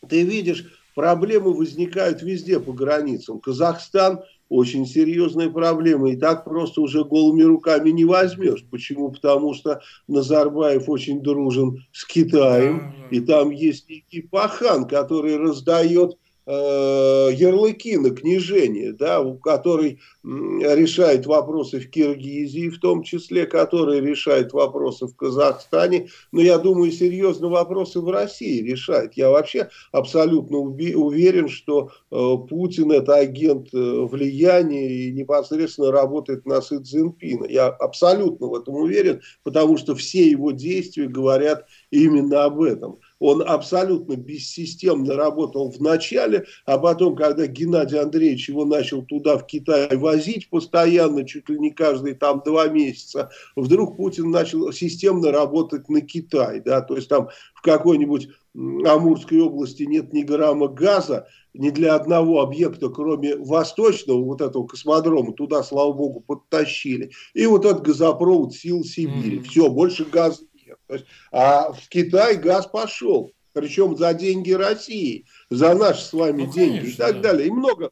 ты видишь, проблемы возникают везде по границам. Казахстан очень серьезная проблема, и так просто уже голыми руками не возьмешь. Почему? Потому что Назарбаев очень дружен с Китаем, и там есть некий пахан, который раздает ярлыки на княжение, да, который решает вопросы в Киргизии, в том числе, который решает вопросы в Казахстане, но я думаю, серьезно вопросы в России решает. Я вообще абсолютно уверен, что э, Путин это агент э, влияния и непосредственно работает на Си Цзиньпина. Я абсолютно в этом уверен, потому что все его действия говорят именно об этом он абсолютно бессистемно работал в начале, а потом, когда Геннадий Андреевич его начал туда, в Китай, возить постоянно, чуть ли не каждые там два месяца, вдруг Путин начал системно работать на Китай, да, то есть там в какой-нибудь Амурской области нет ни грамма газа, ни для одного объекта, кроме восточного, вот этого космодрома, туда, слава богу, подтащили. И вот этот газопровод сил Сибири. Mm-hmm. Все, больше газа то есть, а в Китай газ пошел, причем за деньги России, за наши с вами ну, деньги конечно, и так да. далее. И много,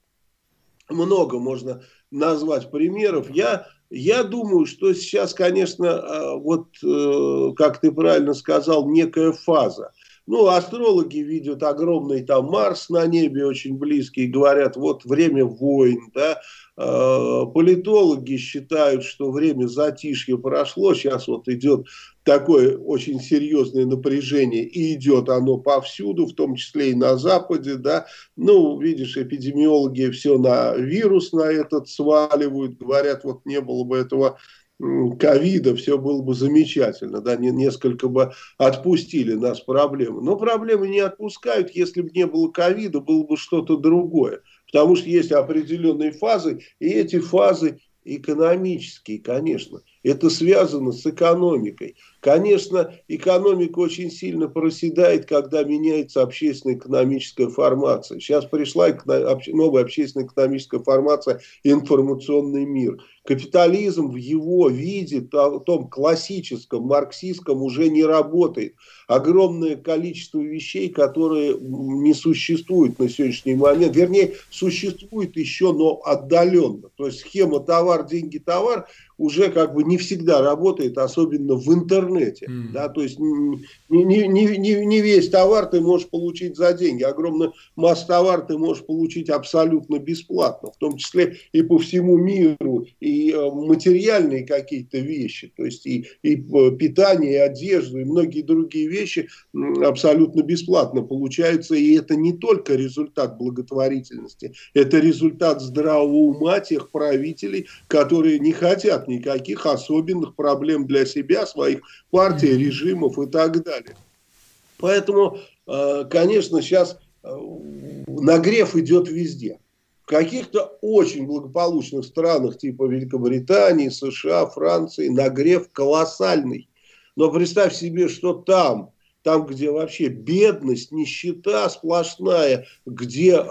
много можно назвать примеров. Я, я думаю, что сейчас, конечно, а, вот, э, как ты правильно сказал, некая фаза. Ну, астрологи видят огромный там Марс на небе, очень близкий, говорят, вот время войн, да, политологи считают, что время затишья прошло, сейчас вот идет такое очень серьезное напряжение, и идет оно повсюду, в том числе и на Западе, да, ну, видишь, эпидемиологи все на вирус на этот сваливают, говорят, вот не было бы этого ковида, все было бы замечательно, да, не, несколько бы отпустили нас проблемы. Но проблемы не отпускают, если бы не было ковида, было бы что-то другое. Потому что есть определенные фазы, и эти фазы экономические, конечно. Это связано с экономикой. Конечно, экономика очень сильно проседает, когда меняется общественно-экономическая формация. Сейчас пришла новая общественно-экономическая формация «информационный мир». Капитализм в его виде, в том классическом, марксистском, уже не работает. Огромное количество вещей, которые не существуют на сегодняшний момент. Вернее, существует еще, но отдаленно. То есть схема товар, деньги, товар уже как бы не всегда работает, особенно в интернете. Mm. Да, то есть не, не, не, не весь товар ты можешь получить за деньги. Огромная масса товар ты можешь получить абсолютно бесплатно, в том числе и по всему миру, и э, материальные какие-то вещи, то есть и, и э, питание, и одежду, и многие другие вещи абсолютно бесплатно получаются. И это не только результат благотворительности, это результат здравого ума тех правителей, которые не хотят никаких особенных проблем для себя, своих партий, режимов и так далее. Поэтому, э, конечно, сейчас э, нагрев идет везде. В каких-то очень благополучных странах, типа Великобритании, США, Франции, нагрев колоссальный. Но представь себе, что там там, где вообще бедность, нищета сплошная, где э,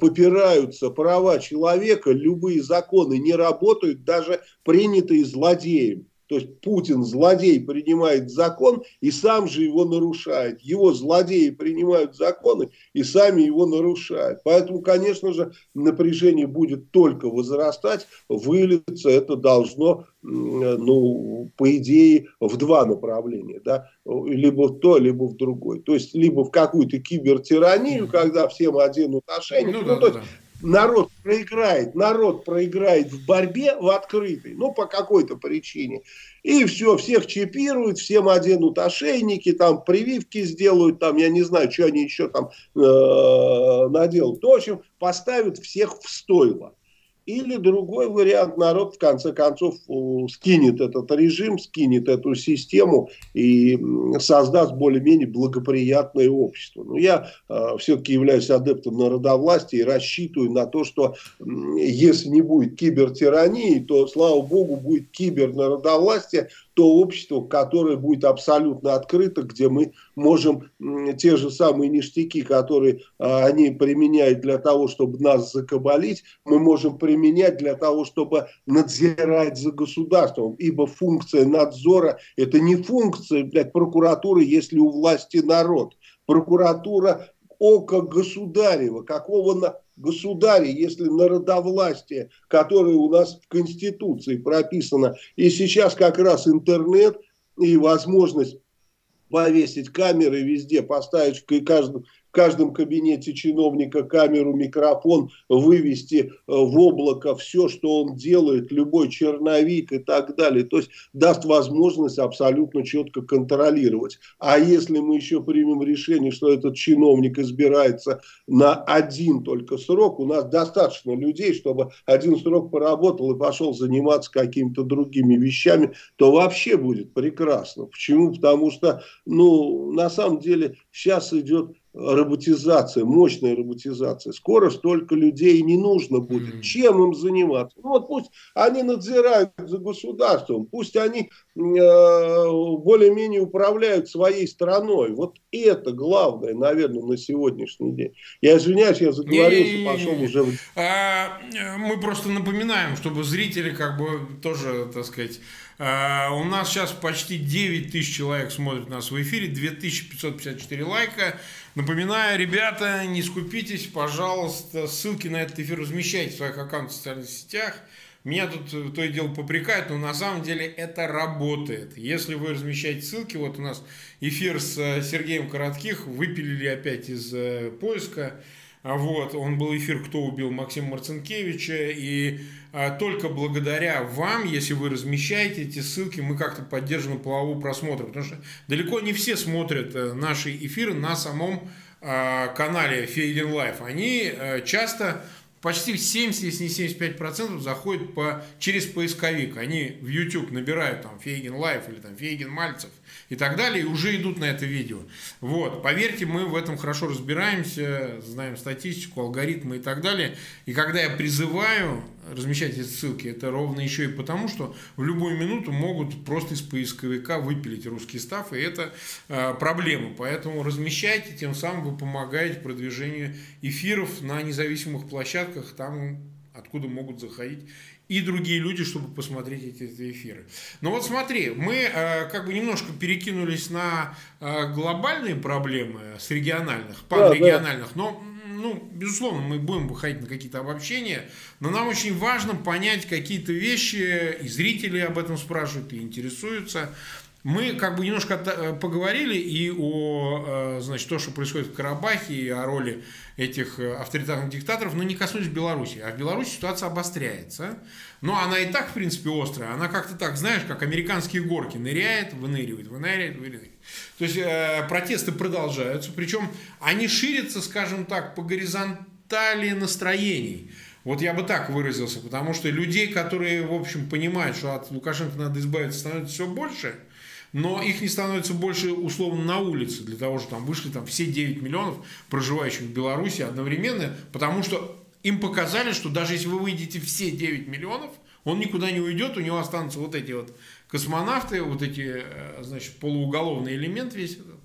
попираются права человека, любые законы не работают, даже принятые злодеем. То есть Путин, злодей, принимает закон и сам же его нарушает. Его злодеи принимают законы и сами его нарушают. Поэтому, конечно же, напряжение будет только возрастать. Вылиться это должно, ну, по идее, в два направления. Да? Либо в то, либо в другой. То есть, либо в какую-то кибертиранию, когда всем оденут ошейник. Ну, ну, да, то есть, да народ проиграет, народ проиграет в борьбе в открытой, ну, по какой-то причине. И все, всех чипируют, всем оденут ошейники, там прививки сделают, там, я не знаю, что они еще там э, наделают. В общем, поставят всех в стойло. Или другой вариант, народ в конце концов скинет этот режим, скинет эту систему и создаст более-менее благоприятное общество. Но я э, все-таки являюсь адептом народовластия и рассчитываю на то, что э, если не будет кибертирании, то, слава богу, будет кибернародовластие, то общество, которое будет абсолютно открыто, где мы можем те же самые ништяки, которые а, они применяют для того, чтобы нас закабалить, мы можем применять для того, чтобы надзирать за государством. Ибо функция надзора – это не функция блядь, прокуратуры, если у власти народ. Прокуратура око государева, какого на государя, если народовластие, которое у нас в Конституции прописано, и сейчас как раз интернет и возможность повесить камеры везде, поставить в каждом кабинете чиновника камеру, микрофон, вывести э, в облако все, что он делает, любой черновик и так далее. То есть даст возможность абсолютно четко контролировать. А если мы еще примем решение, что этот чиновник избирается на один только срок, у нас достаточно людей, чтобы один срок поработал и пошел заниматься какими-то другими вещами, то вообще будет прекрасно. Почему? Потому что, ну, на самом деле сейчас идет роботизация, мощная роботизация. Скоро столько людей не нужно будет. Чем им заниматься? Ну вот пусть они надзирают за государством, пусть они э, более-менее управляют своей страной. Вот это главное, наверное, на сегодняшний день. Я извиняюсь, я заговорился, пошел уже.
А, мы просто напоминаем, чтобы зрители как бы тоже, так сказать, у нас сейчас почти 9 тысяч человек смотрят нас в эфире, 2554 лайка. Напоминаю, ребята, не скупитесь, пожалуйста, ссылки на этот эфир размещайте в своих аккаунтах в социальных сетях. Меня тут то и дело попрекают, но на самом деле это работает. Если вы размещаете ссылки, вот у нас эфир с э, Сергеем Коротких, выпилили опять из э, поиска. А вот, он был эфир «Кто убил Максима Марцинкевича», и а, только благодаря вам, если вы размещаете эти ссылки, мы как-то поддерживаем полового просмотра, потому что далеко не все смотрят э, наши эфиры на самом а, канале Фейгин Live. Они а, часто почти 70, если не 75 процентов заходят по, через поисковик. Они в YouTube набирают там Фейгин Live или там Фейгин Мальцев – и так далее, и уже идут на это видео. Вот, поверьте, мы в этом хорошо разбираемся, знаем статистику, алгоритмы и так далее. И когда я призываю размещать эти ссылки, это ровно еще и потому, что в любую минуту могут просто из поисковика выпилить русский став, и это э, проблема. Поэтому размещайте, тем самым вы помогаете продвижению эфиров на независимых площадках, там откуда могут заходить и другие люди, чтобы посмотреть эти, эти эфиры. Но вот смотри, мы э, как бы немножко перекинулись на э, глобальные проблемы с региональных, панрегиональных, да, да. но ну, безусловно, мы будем выходить на какие-то обобщения, но нам очень важно понять какие-то вещи, и зрители об этом спрашивают, и интересуются. Мы как бы немножко э, поговорили и о, э, значит, то, что происходит в Карабахе, и о роли этих э, авторитарных диктаторов, но не коснулись Беларуси. А в Беларуси ситуация обостряется. Но она и так, в принципе, острая. Она как-то так, знаешь, как американские горки. Ныряет, выныривает, выныривает, выныривает. То есть протесты продолжаются. Причем они ширятся, скажем так, по горизонтали настроений. Вот я бы так выразился, потому что людей, которые, в общем, понимают, что от Лукашенко надо избавиться, становится все больше – но их не становится больше условно на улице, для того, чтобы там вышли там все 9 миллионов проживающих в Беларуси одновременно, потому что им показали, что даже если вы выйдете все 9 миллионов, он никуда не уйдет, у него останутся вот эти вот космонавты, вот эти, э, значит, полууголовный элемент весь этот,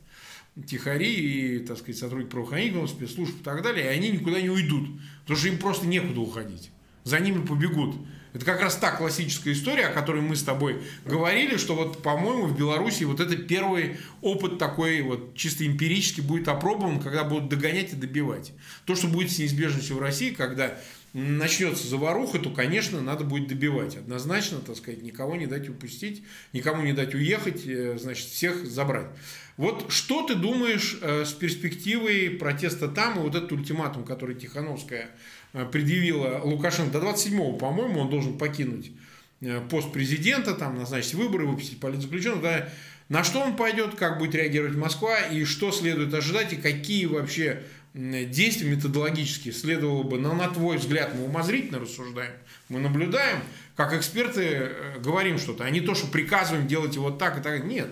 тихари и, так сказать, сотрудники правоохранительных спецслужб и так далее, и они никуда не уйдут, потому что им просто некуда уходить. За ними побегут Это как раз та классическая история, о которой мы с тобой говорили, что вот, по-моему, в Беларуси вот это первый опыт такой вот чисто эмпирически будет опробован, когда будут догонять и добивать. То, что будет с неизбежностью в России, когда начнется заваруха, то, конечно, надо будет добивать. Однозначно, так сказать, никого не дать упустить, никому не дать уехать, э, значит, всех забрать. Вот что ты думаешь э, с перспективой протеста там и вот этот ультиматум, который Тихановская э, предъявила Лукашенко до 27-го, по-моему, он должен покинуть пост президента, там назначить выборы, выпустить политзаключенных, да, на что он пойдет, как будет реагировать Москва и что следует ожидать и какие вообще действия методологически следовало бы, но на твой взгляд мы умозрительно рассуждаем, мы наблюдаем, как эксперты э, говорим что-то, а не то, что приказываем делать вот так и так. Нет.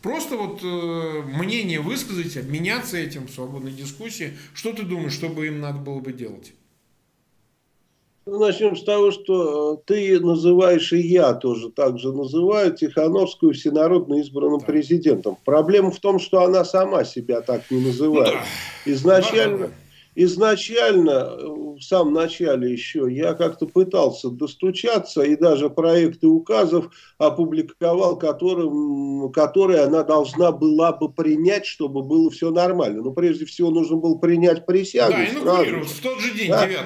Просто вот э, мнение высказать, обменяться этим в свободной дискуссии. Что ты думаешь, что бы им надо было бы делать?
Ну, начнем с того, что э, ты называешь, и я тоже так же называю, Тихановскую всенародно избранным да. президентом. Проблема в том, что она сама себя так не называет. Ну. Изначально, да, да, изначально, э, в самом начале еще, я как-то пытался достучаться и даже проекты указов опубликовал, которым, которые она должна была бы принять, чтобы было все нормально. Но прежде всего нужно было принять присягу. Да, инаугурировать
в тот же день, да. 9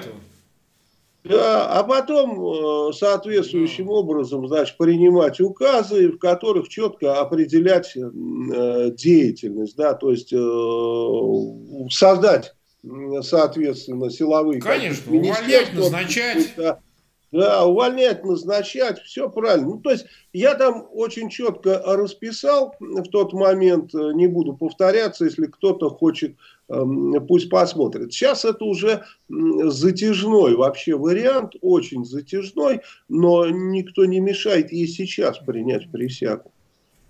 да, а потом э, соответствующим образом, значит, принимать указы, в которых четко определять э, деятельность, да, то есть э, создать, соответственно, силовые
Конечно, увольнять, назначать. Да,
да, увольнять, назначать, все правильно. Ну, то есть я там очень четко расписал в тот момент, не буду повторяться, если кто-то хочет пусть посмотрят. Сейчас это уже затяжной вообще вариант, очень затяжной, но никто не мешает ей сейчас принять присягу.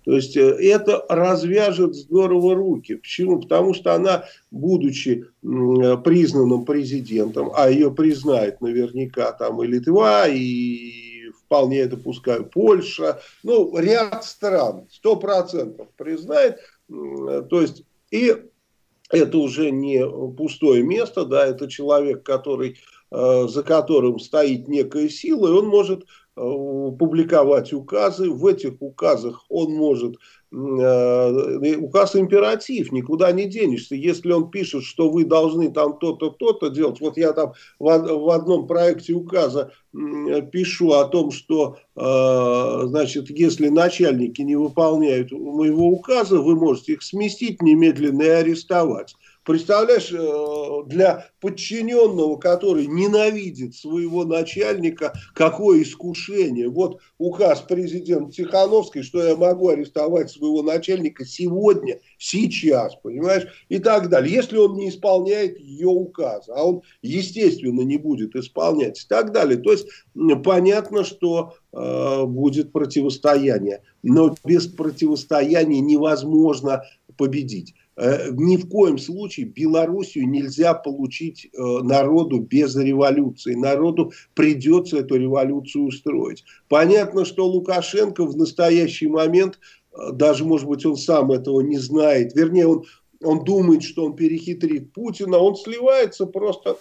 То есть э, это развяжет здорово руки. Почему? Потому что она, будучи признанным президентом, а ее признает наверняка там и Литва, и вполне допускаю Польша, ну, ряд стран, сто процентов признает. То есть и это уже не пустое место, да, это человек, который, э, за которым стоит некая сила, и он может э, публиковать указы. В этих указах он может указ императив, никуда не денешься. Если он пишет, что вы должны там то-то, то-то делать, вот я там в одном проекте указа пишу о том, что, э, значит, если начальники не выполняют моего указа, вы можете их сместить немедленно и арестовать. Представляешь, э, для подчиненного, который ненавидит своего начальника, какое искушение. Вот указ президента Тихановской, что я могу арестовать своего начальника сегодня, сейчас, понимаешь, и так далее. Если он не исполняет ее указ, а он, естественно, не будет исполнять и так далее. То есть понятно, что э, будет противостояние, но без противостояния невозможно победить. Э, ни в коем случае Белоруссию нельзя получить э, народу без революции. Народу придется эту революцию устроить. Понятно, что Лукашенко в настоящий момент, э, даже, может быть, он сам этого не знает, вернее, он, он думает, что он перехитрит Путина, он сливается просто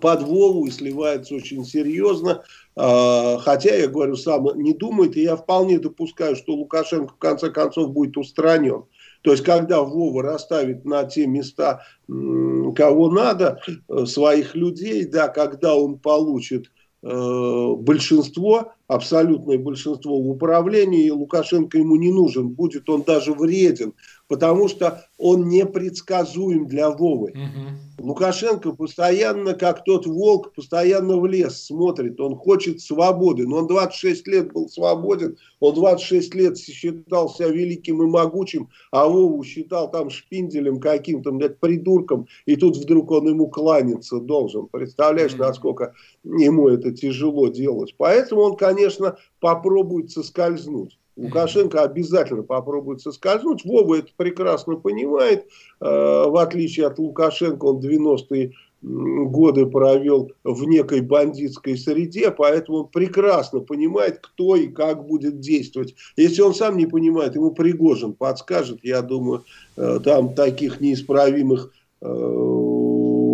под Вову и сливается очень серьезно. Хотя, я говорю, сам не думает, и я вполне допускаю, что Лукашенко в конце концов будет устранен. То есть, когда Вова расставит на те места, кого надо, э, своих людей, да, когда он получит э, большинство, абсолютное большинство в управлении, Лукашенко ему не нужен, будет он даже вреден, потому что он непредсказуем для Вовы. Угу. Лукашенко постоянно, как тот волк, постоянно в лес смотрит, он хочет свободы, но он 26 лет был свободен, он 26 лет считал себя великим и могучим, а Вову считал там шпинделем каким-то, блядь, придурком, и тут вдруг он ему кланяться должен. Представляешь, угу. насколько ему это тяжело делать. Поэтому он, конечно, конечно, попробует соскользнуть. Лукашенко обязательно попробует соскользнуть. Вова это прекрасно понимает. Э, в отличие от Лукашенко, он 90-е годы провел в некой бандитской среде, поэтому он прекрасно понимает, кто и как будет действовать. Если он сам не понимает, ему Пригожин подскажет, я думаю, э, там таких неисправимых э,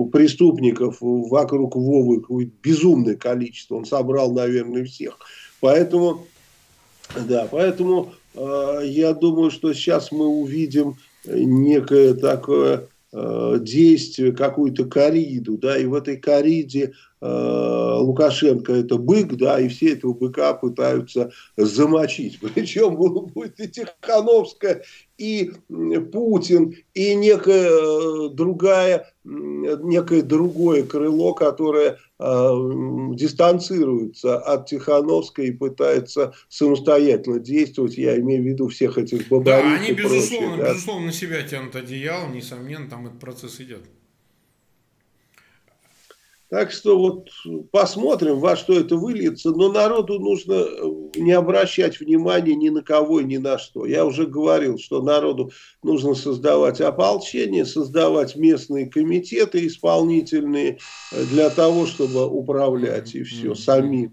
преступников вокруг Вовы безумное количество. Он собрал, наверное, всех. Поэтому, да, поэтому э, я думаю, что сейчас мы увидим некое такое э, действие, какую-то кориду, да, и в этой кориде Лукашенко это бык, да, и все этого быка пытаются замочить. Причем будет и Тихановская, и Путин, и некая э, другая, некое другое крыло, которое э, дистанцируется от Тихановской и пытается самостоятельно действовать. Я имею в виду всех этих бабарик
Да, они, безусловно, прочее, да. безусловно, на себя тянут одеяло, несомненно, там этот процесс идет.
Так что вот посмотрим, во что это выльется. Но народу нужно э, не обращать внимания ни на кого и ни на что. Я уже говорил, что народу нужно создавать ополчение, создавать местные комитеты исполнительные э, для того, чтобы управлять и все, сами.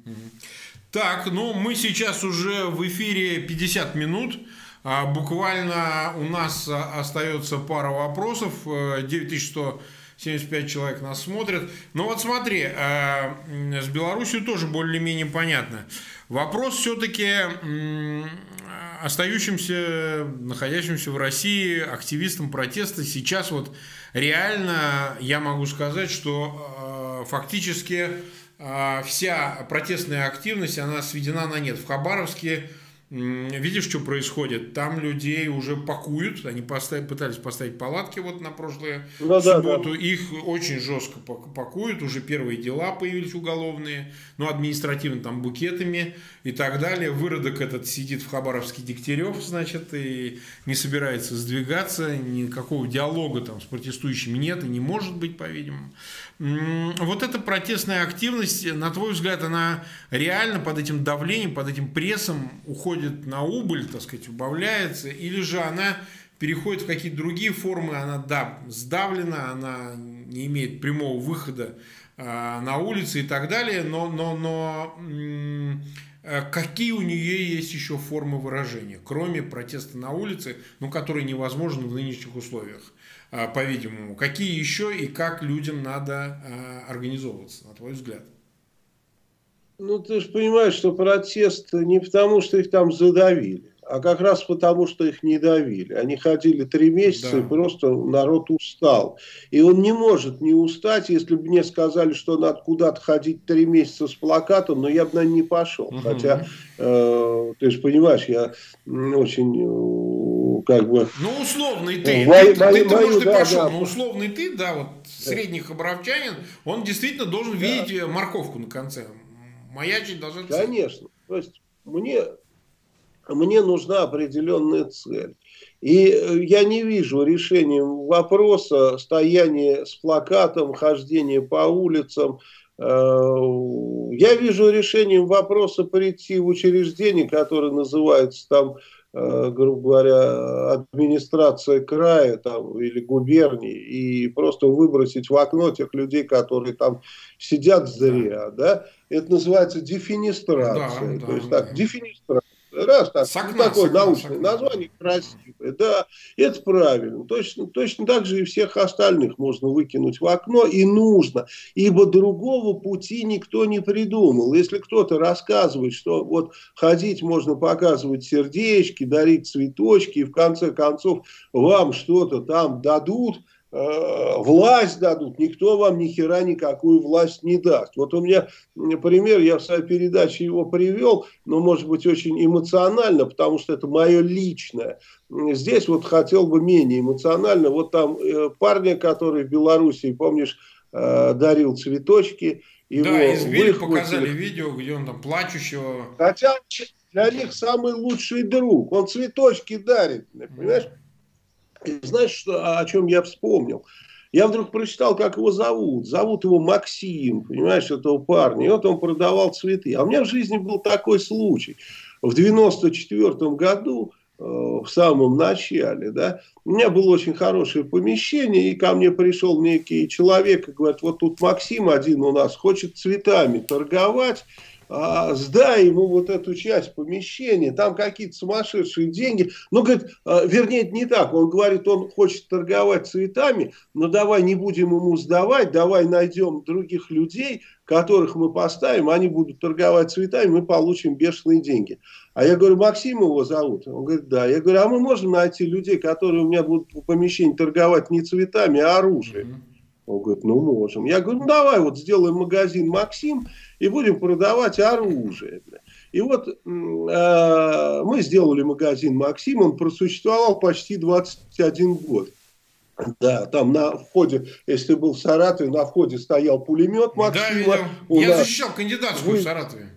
Так, ну мы сейчас уже в эфире 50 минут. А, буквально у нас а, остается пара вопросов. 9100 э, 75 человек нас смотрят. Но вот смотри, э, с Беларусью тоже более-менее понятно. Вопрос все-таки остающимся, находящимся в России активистам протеста сейчас вот реально я могу сказать, что э, фактически э, вся протестная активность, она сведена на нет. В Хабаровске Видишь, что происходит? Там людей уже пакуют. Они поставили, пытались поставить палатки вот на прошлую ну, субботу. Да, да. Их очень жестко пакуют. Уже первые дела появились уголовные. Ну, административно там букетами и так далее. Выродок этот сидит в Хабаровске Дегтярев, значит, и не собирается сдвигаться. Никакого диалога там с протестующими нет и не может быть, по-видимому. Вот эта протестная активность, на твой взгляд, она реально под этим давлением, под этим прессом уходит на убыль, так сказать, убавляется, или же она переходит в какие-то другие формы, она, да, сдавлена, она не имеет прямого выхода э, на улицы и так далее, но, но, но э, какие у нее есть еще формы выражения, кроме протеста на улице, ну, которые невозможны в нынешних условиях? А, по-видимому. Какие еще и как людям надо а, организовываться, на твой взгляд?
Ну, ты же понимаешь, что протест не потому, что их там задавили, а как раз потому, что их не давили. Они ходили три месяца, да. и просто народ устал. И он не может не устать, если бы мне сказали, что надо куда-то ходить три месяца с плакатом, но я бы, наверное, не пошел. Угу. Хотя, э, ты же понимаешь, я очень как бы...
Ну, условный ты. Мой, ты, мою, ты, ты, может, да, пошел, да. но условный ты, да, вот средний хабаровчанин, он действительно должен да. видеть э, морковку на конце. Маячить должен...
Конечно. То есть, мне, мне нужна определенная цель. И э, я не вижу решения вопроса стояния с плакатом, хождения по улицам. Э, я вижу решением вопроса прийти в учреждение, которое называется там грубо говоря, администрация края там, или губернии и просто выбросить в окно тех людей, которые там сидят зря, да, это называется дефинистрация. Да, То есть да. так, дефинистрация. Раз так, согна, такое согна, научное название красивое, да, это правильно. Точно, точно так же и всех остальных можно выкинуть в окно, и нужно, ибо другого пути никто не придумал. Если кто-то рассказывает, что вот ходить можно показывать сердечки, дарить цветочки, и в конце концов вам что-то там дадут, власть дадут, никто вам ни хера никакую власть не даст. Вот у меня пример, я в своей передаче его привел, но может быть очень эмоционально, потому что это мое личное. Здесь вот хотел бы менее эмоционально. Вот там э, парня, который в Белоруссии, помнишь, э, дарил цветочки.
Его да, избили, выхватили. показали видео, где он там плачущего.
Хотя для них самый лучший друг. Он цветочки дарит, понимаешь? И знаешь, что, о чем я вспомнил? Я вдруг прочитал, как его зовут. Зовут его Максим, понимаешь, этого парня. И вот он продавал цветы. А у меня в жизни был такой случай. В 94 году, э, в самом начале, да, у меня было очень хорошее помещение, и ко мне пришел некий человек и говорит, вот тут Максим один у нас хочет цветами торговать, а, сдай ему вот эту часть помещения, там какие-то сумасшедшие деньги. Ну, говорит, а, вернее, это не так. Он говорит, он хочет торговать цветами, но давай не будем ему сдавать, давай найдем других людей, которых мы поставим, они будут торговать цветами, мы получим бешеные деньги. А я говорю, Максим его зовут? Он говорит, да. Я говорю, а мы можем найти людей, которые у меня будут в помещении торговать не цветами, а оружием? Он говорит, ну можем. Я говорю, ну давай вот сделаем магазин Максим и будем продавать оружие. И вот э, мы сделали магазин Максим, он просуществовал почти 21 год. Да, там на входе, если ты был в Саратове, на входе стоял пулемет Максима.
Да, я, я защищал кандидатскую Вы... в Саратове.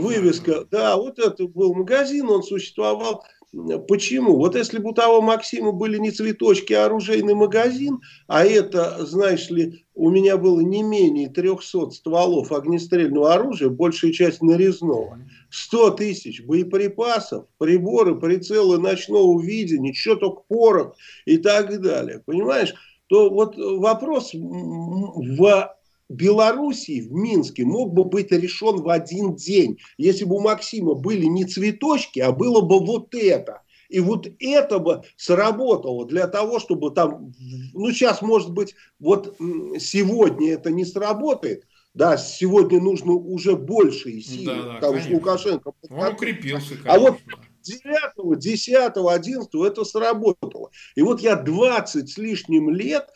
Вывеска, да, вот это был магазин, он существовал Почему? Вот если бы у того Максима были не цветочки, а оружейный магазин, а это, знаешь ли, у меня было не менее 300 стволов огнестрельного оружия, большая часть нарезного, 100 тысяч боеприпасов, приборы, прицелы ночного видения, что только порох и так далее, понимаешь? То вот вопрос в Белоруссии в Минске мог бы быть решен в один день, если бы у Максима были не цветочки, а было бы вот это. И вот это бы сработало для того, чтобы там, ну сейчас может быть, вот сегодня это не сработает, да, сегодня нужно уже большие силы, да, да, потому что Лукашенко...
Он укрепился,
конечно. А вот 9, 10, 11 это сработало. И вот я 20 с лишним лет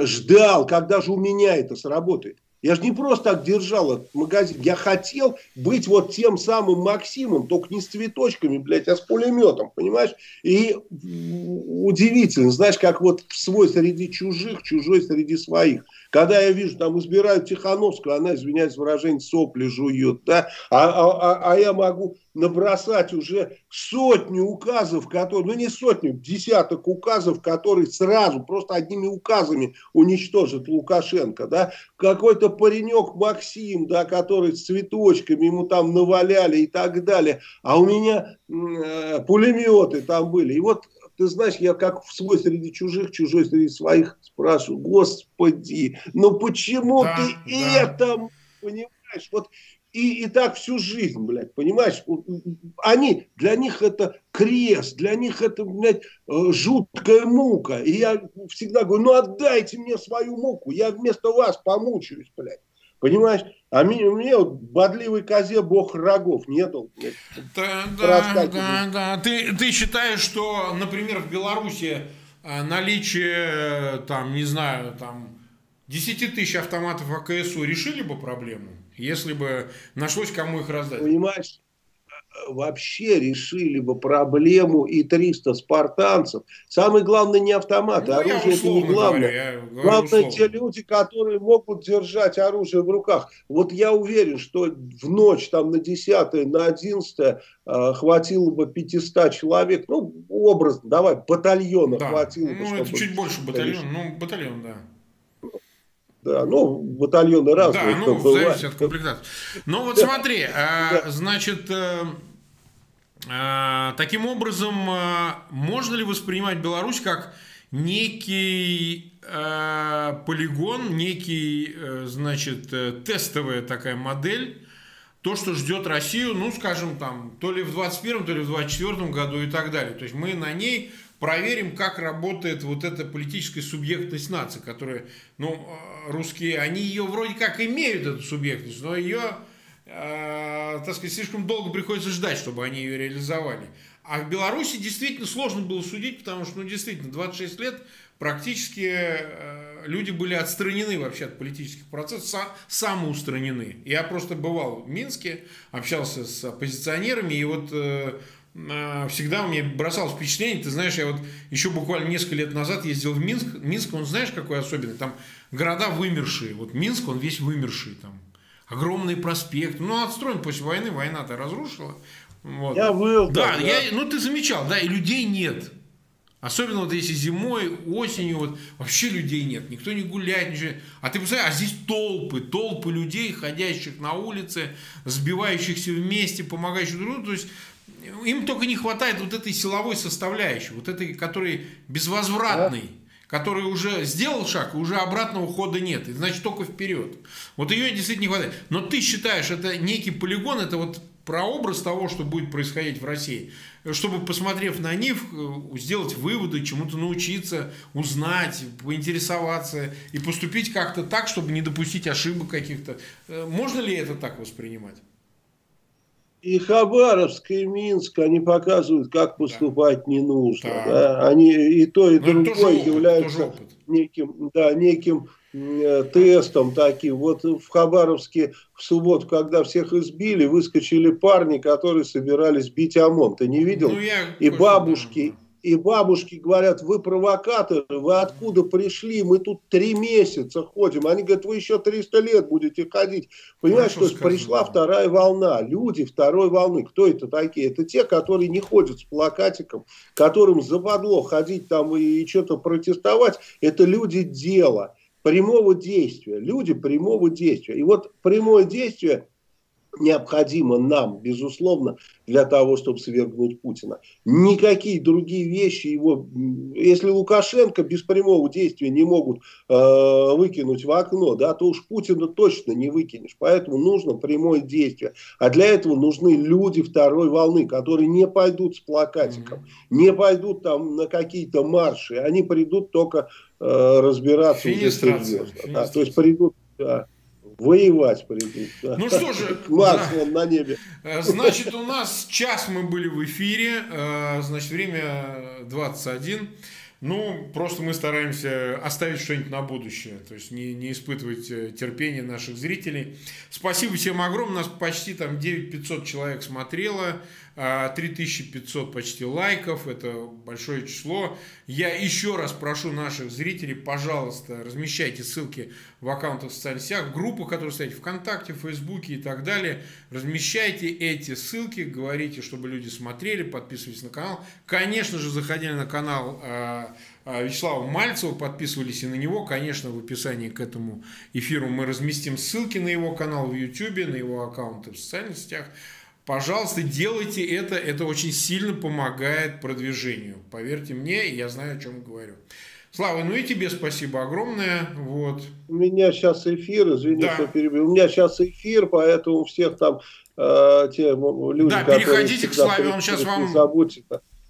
ждал, когда же у меня это сработает. Я же не просто так держал этот магазин. Я хотел быть вот тем самым Максимом, только не с цветочками, блядь, а с пулеметом, понимаешь? И удивительно, знаешь, как вот свой среди чужих, чужой среди своих. Когда я вижу, там избирают Тихановскую, она, извиняюсь, выражение сопли жует, да, а, а, а, а я могу набросать уже сотню указов, которые, ну не сотню, десяток указов, которые сразу, просто одними указами уничтожат Лукашенко, да, какой-то паренек Максим, да, который с цветочками ему там наваляли и так далее, а у меня э, пулеметы там были, и вот ты знаешь, я как в свой среди чужих, чужой среди своих спрашиваю, господи, ну почему да, ты да. это, понимаешь, вот и, и так всю жизнь, блядь, понимаешь? Они, для них это крест, для них это, блядь, э, жуткая мука. И я всегда говорю, ну отдайте мне свою муку, я вместо вас помучаюсь, блядь. Понимаешь? А мне, мне вот бодливой козе бог рогов не дал.
Да, да, да, да. Ты, ты считаешь, что, например, в Беларуси э, наличие, э, там, не знаю, там, 10 тысяч автоматов АКСУ решили бы проблему? если бы нашлось кому их раздать.
Понимаешь, вообще решили бы проблему и 300 спартанцев. Самое главное не автоматы, ну, оружие это не главное. Говорю, говорю главное условно. те люди, которые могут держать оружие в руках. Вот я уверен, что в ночь там на 10 на 11 э, хватило бы 500 человек, ну образно, давай, батальона да. хватило
бы. Ну это чуть больше батальона, ну батальон, да.
Да, ну, батальоны разные.
Да, ну, зависит от комплектации. Ну, вот смотри, а, значит, э, а, таким образом, можно ли воспринимать Беларусь как некий полигон, некий, э, значит, э, тестовая такая модель, то, что ждет Россию, ну, скажем, там, то ли в 21 то ли в 24 году и так далее. То есть мы на ней проверим, как работает вот эта политическая субъектность нации, которая, ну, э, русские, они ее вроде как имеют, эту субъектность, но ее, э, так сказать, слишком долго приходится ждать, чтобы они ее реализовали. А в Беларуси действительно сложно было судить, потому что, ну, действительно, 26 лет практически э, люди были отстранены вообще от политических процессов, самоустранены. Я просто бывал в Минске, общался с оппозиционерами, и вот э, всегда мне бросалось впечатление, ты знаешь, я вот еще буквально несколько лет назад ездил в Минск, Минск, он знаешь, какой особенный, там города вымершие, вот Минск, он весь вымерший, там огромный проспект, ну, отстроен после войны, война-то разрушила. Вот.
Я был.
Да, да, я, ну, ты замечал, да, и людей нет. Особенно вот если зимой, осенью, вот вообще людей нет, никто не гуляет, ничего. А ты представляешь, а здесь толпы, толпы людей, ходящих на улице, сбивающихся вместе, помогающих друг другу. То есть им только не хватает вот этой силовой составляющей, вот этой, которой безвозвратной, который уже сделал шаг, и уже обратного хода нет. И значит, только вперед. Вот ее действительно не хватает. Но ты считаешь, это некий полигон, это вот прообраз того, что будет происходить в России, чтобы, посмотрев на них, э, сделать выводы, чему-то научиться, узнать, поинтересоваться и поступить как-то так, чтобы не допустить ошибок каких-то. Э, можно ли это так воспринимать?
И Хабаровск, и Минск, они показывают, как поступать да. не нужно. Да. Да? Они и то, и Но ну, другое опыт, являются неким, да, неким э, тестом таким. Вот в Хабаровске в субботу, когда всех избили, выскочили парни, которые собирались бить ОМОН. Ты не видел? Ну, я и бабушки, и бабушки говорят, вы провокаторы, вы откуда пришли, мы тут три месяца ходим. Они говорят, вы еще 300 лет будете ходить. Понимаешь, Хорошо то есть сказано. пришла вторая волна, люди второй волны. Кто это такие? Это те, которые не ходят с плакатиком, которым западло ходить там и, и что-то протестовать. Это люди дела, прямого действия. Люди прямого действия. И вот прямое действие необходимо нам, безусловно, для того, чтобы свергнуть Путина. Никакие другие вещи его, если Лукашенко без прямого действия не могут э, выкинуть в окно, да, то уж Путина точно не выкинешь. Поэтому нужно прямое действие. А для этого нужны люди второй волны, которые не пойдут с плакатиком, mm-hmm. не пойдут там на какие-то марши, они придут только э, разбираться уже серьезно. Да, то есть придут да, Воевать придут. Да.
Ну что же,
Марс да. на небе.
Э, значит, у нас час мы были в эфире, э, значит, время 21. Ну, просто мы стараемся оставить что-нибудь на будущее, то есть не, не испытывать э, терпение наших зрителей. Спасибо всем огромное, нас почти там 9500 человек смотрело. 3500 а, почти лайков, это большое число. Я еще раз прошу наших зрителей, пожалуйста, размещайте ссылки в аккаунтах в социальных сетях, в группах, которые стоят ВКонтакте, Фейсбуке и так далее. Размещайте эти ссылки, говорите, чтобы люди смотрели, подписывались на канал. Конечно же, заходили на канал а, а, Вячеслава Мальцева, подписывались и на него. Конечно, в описании к этому эфиру мы разместим ссылки на его канал в YouTube, на его аккаунты в социальных сетях. Пожалуйста, делайте это, это очень сильно помогает продвижению. Поверьте мне, я знаю, о чем говорю. Слава, ну и тебе спасибо огромное. Вот.
У меня сейчас эфир, извини, да. что перебил. У меня сейчас эфир, поэтому всех там э, те люди,
Да, переходите к Славе, он сейчас вам...
Забудьте,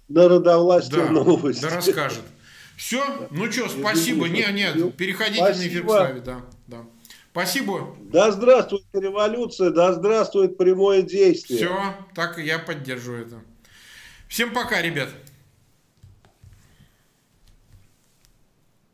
народовластие
да, новости. Да, расскажет. Все, ну что, спасибо. Нет, нет, переходите спасибо. на эфир к Славе, да, да. Спасибо.
Да здравствует революция, да здравствует прямое действие.
Все, так я поддерживаю это. Всем пока, ребят.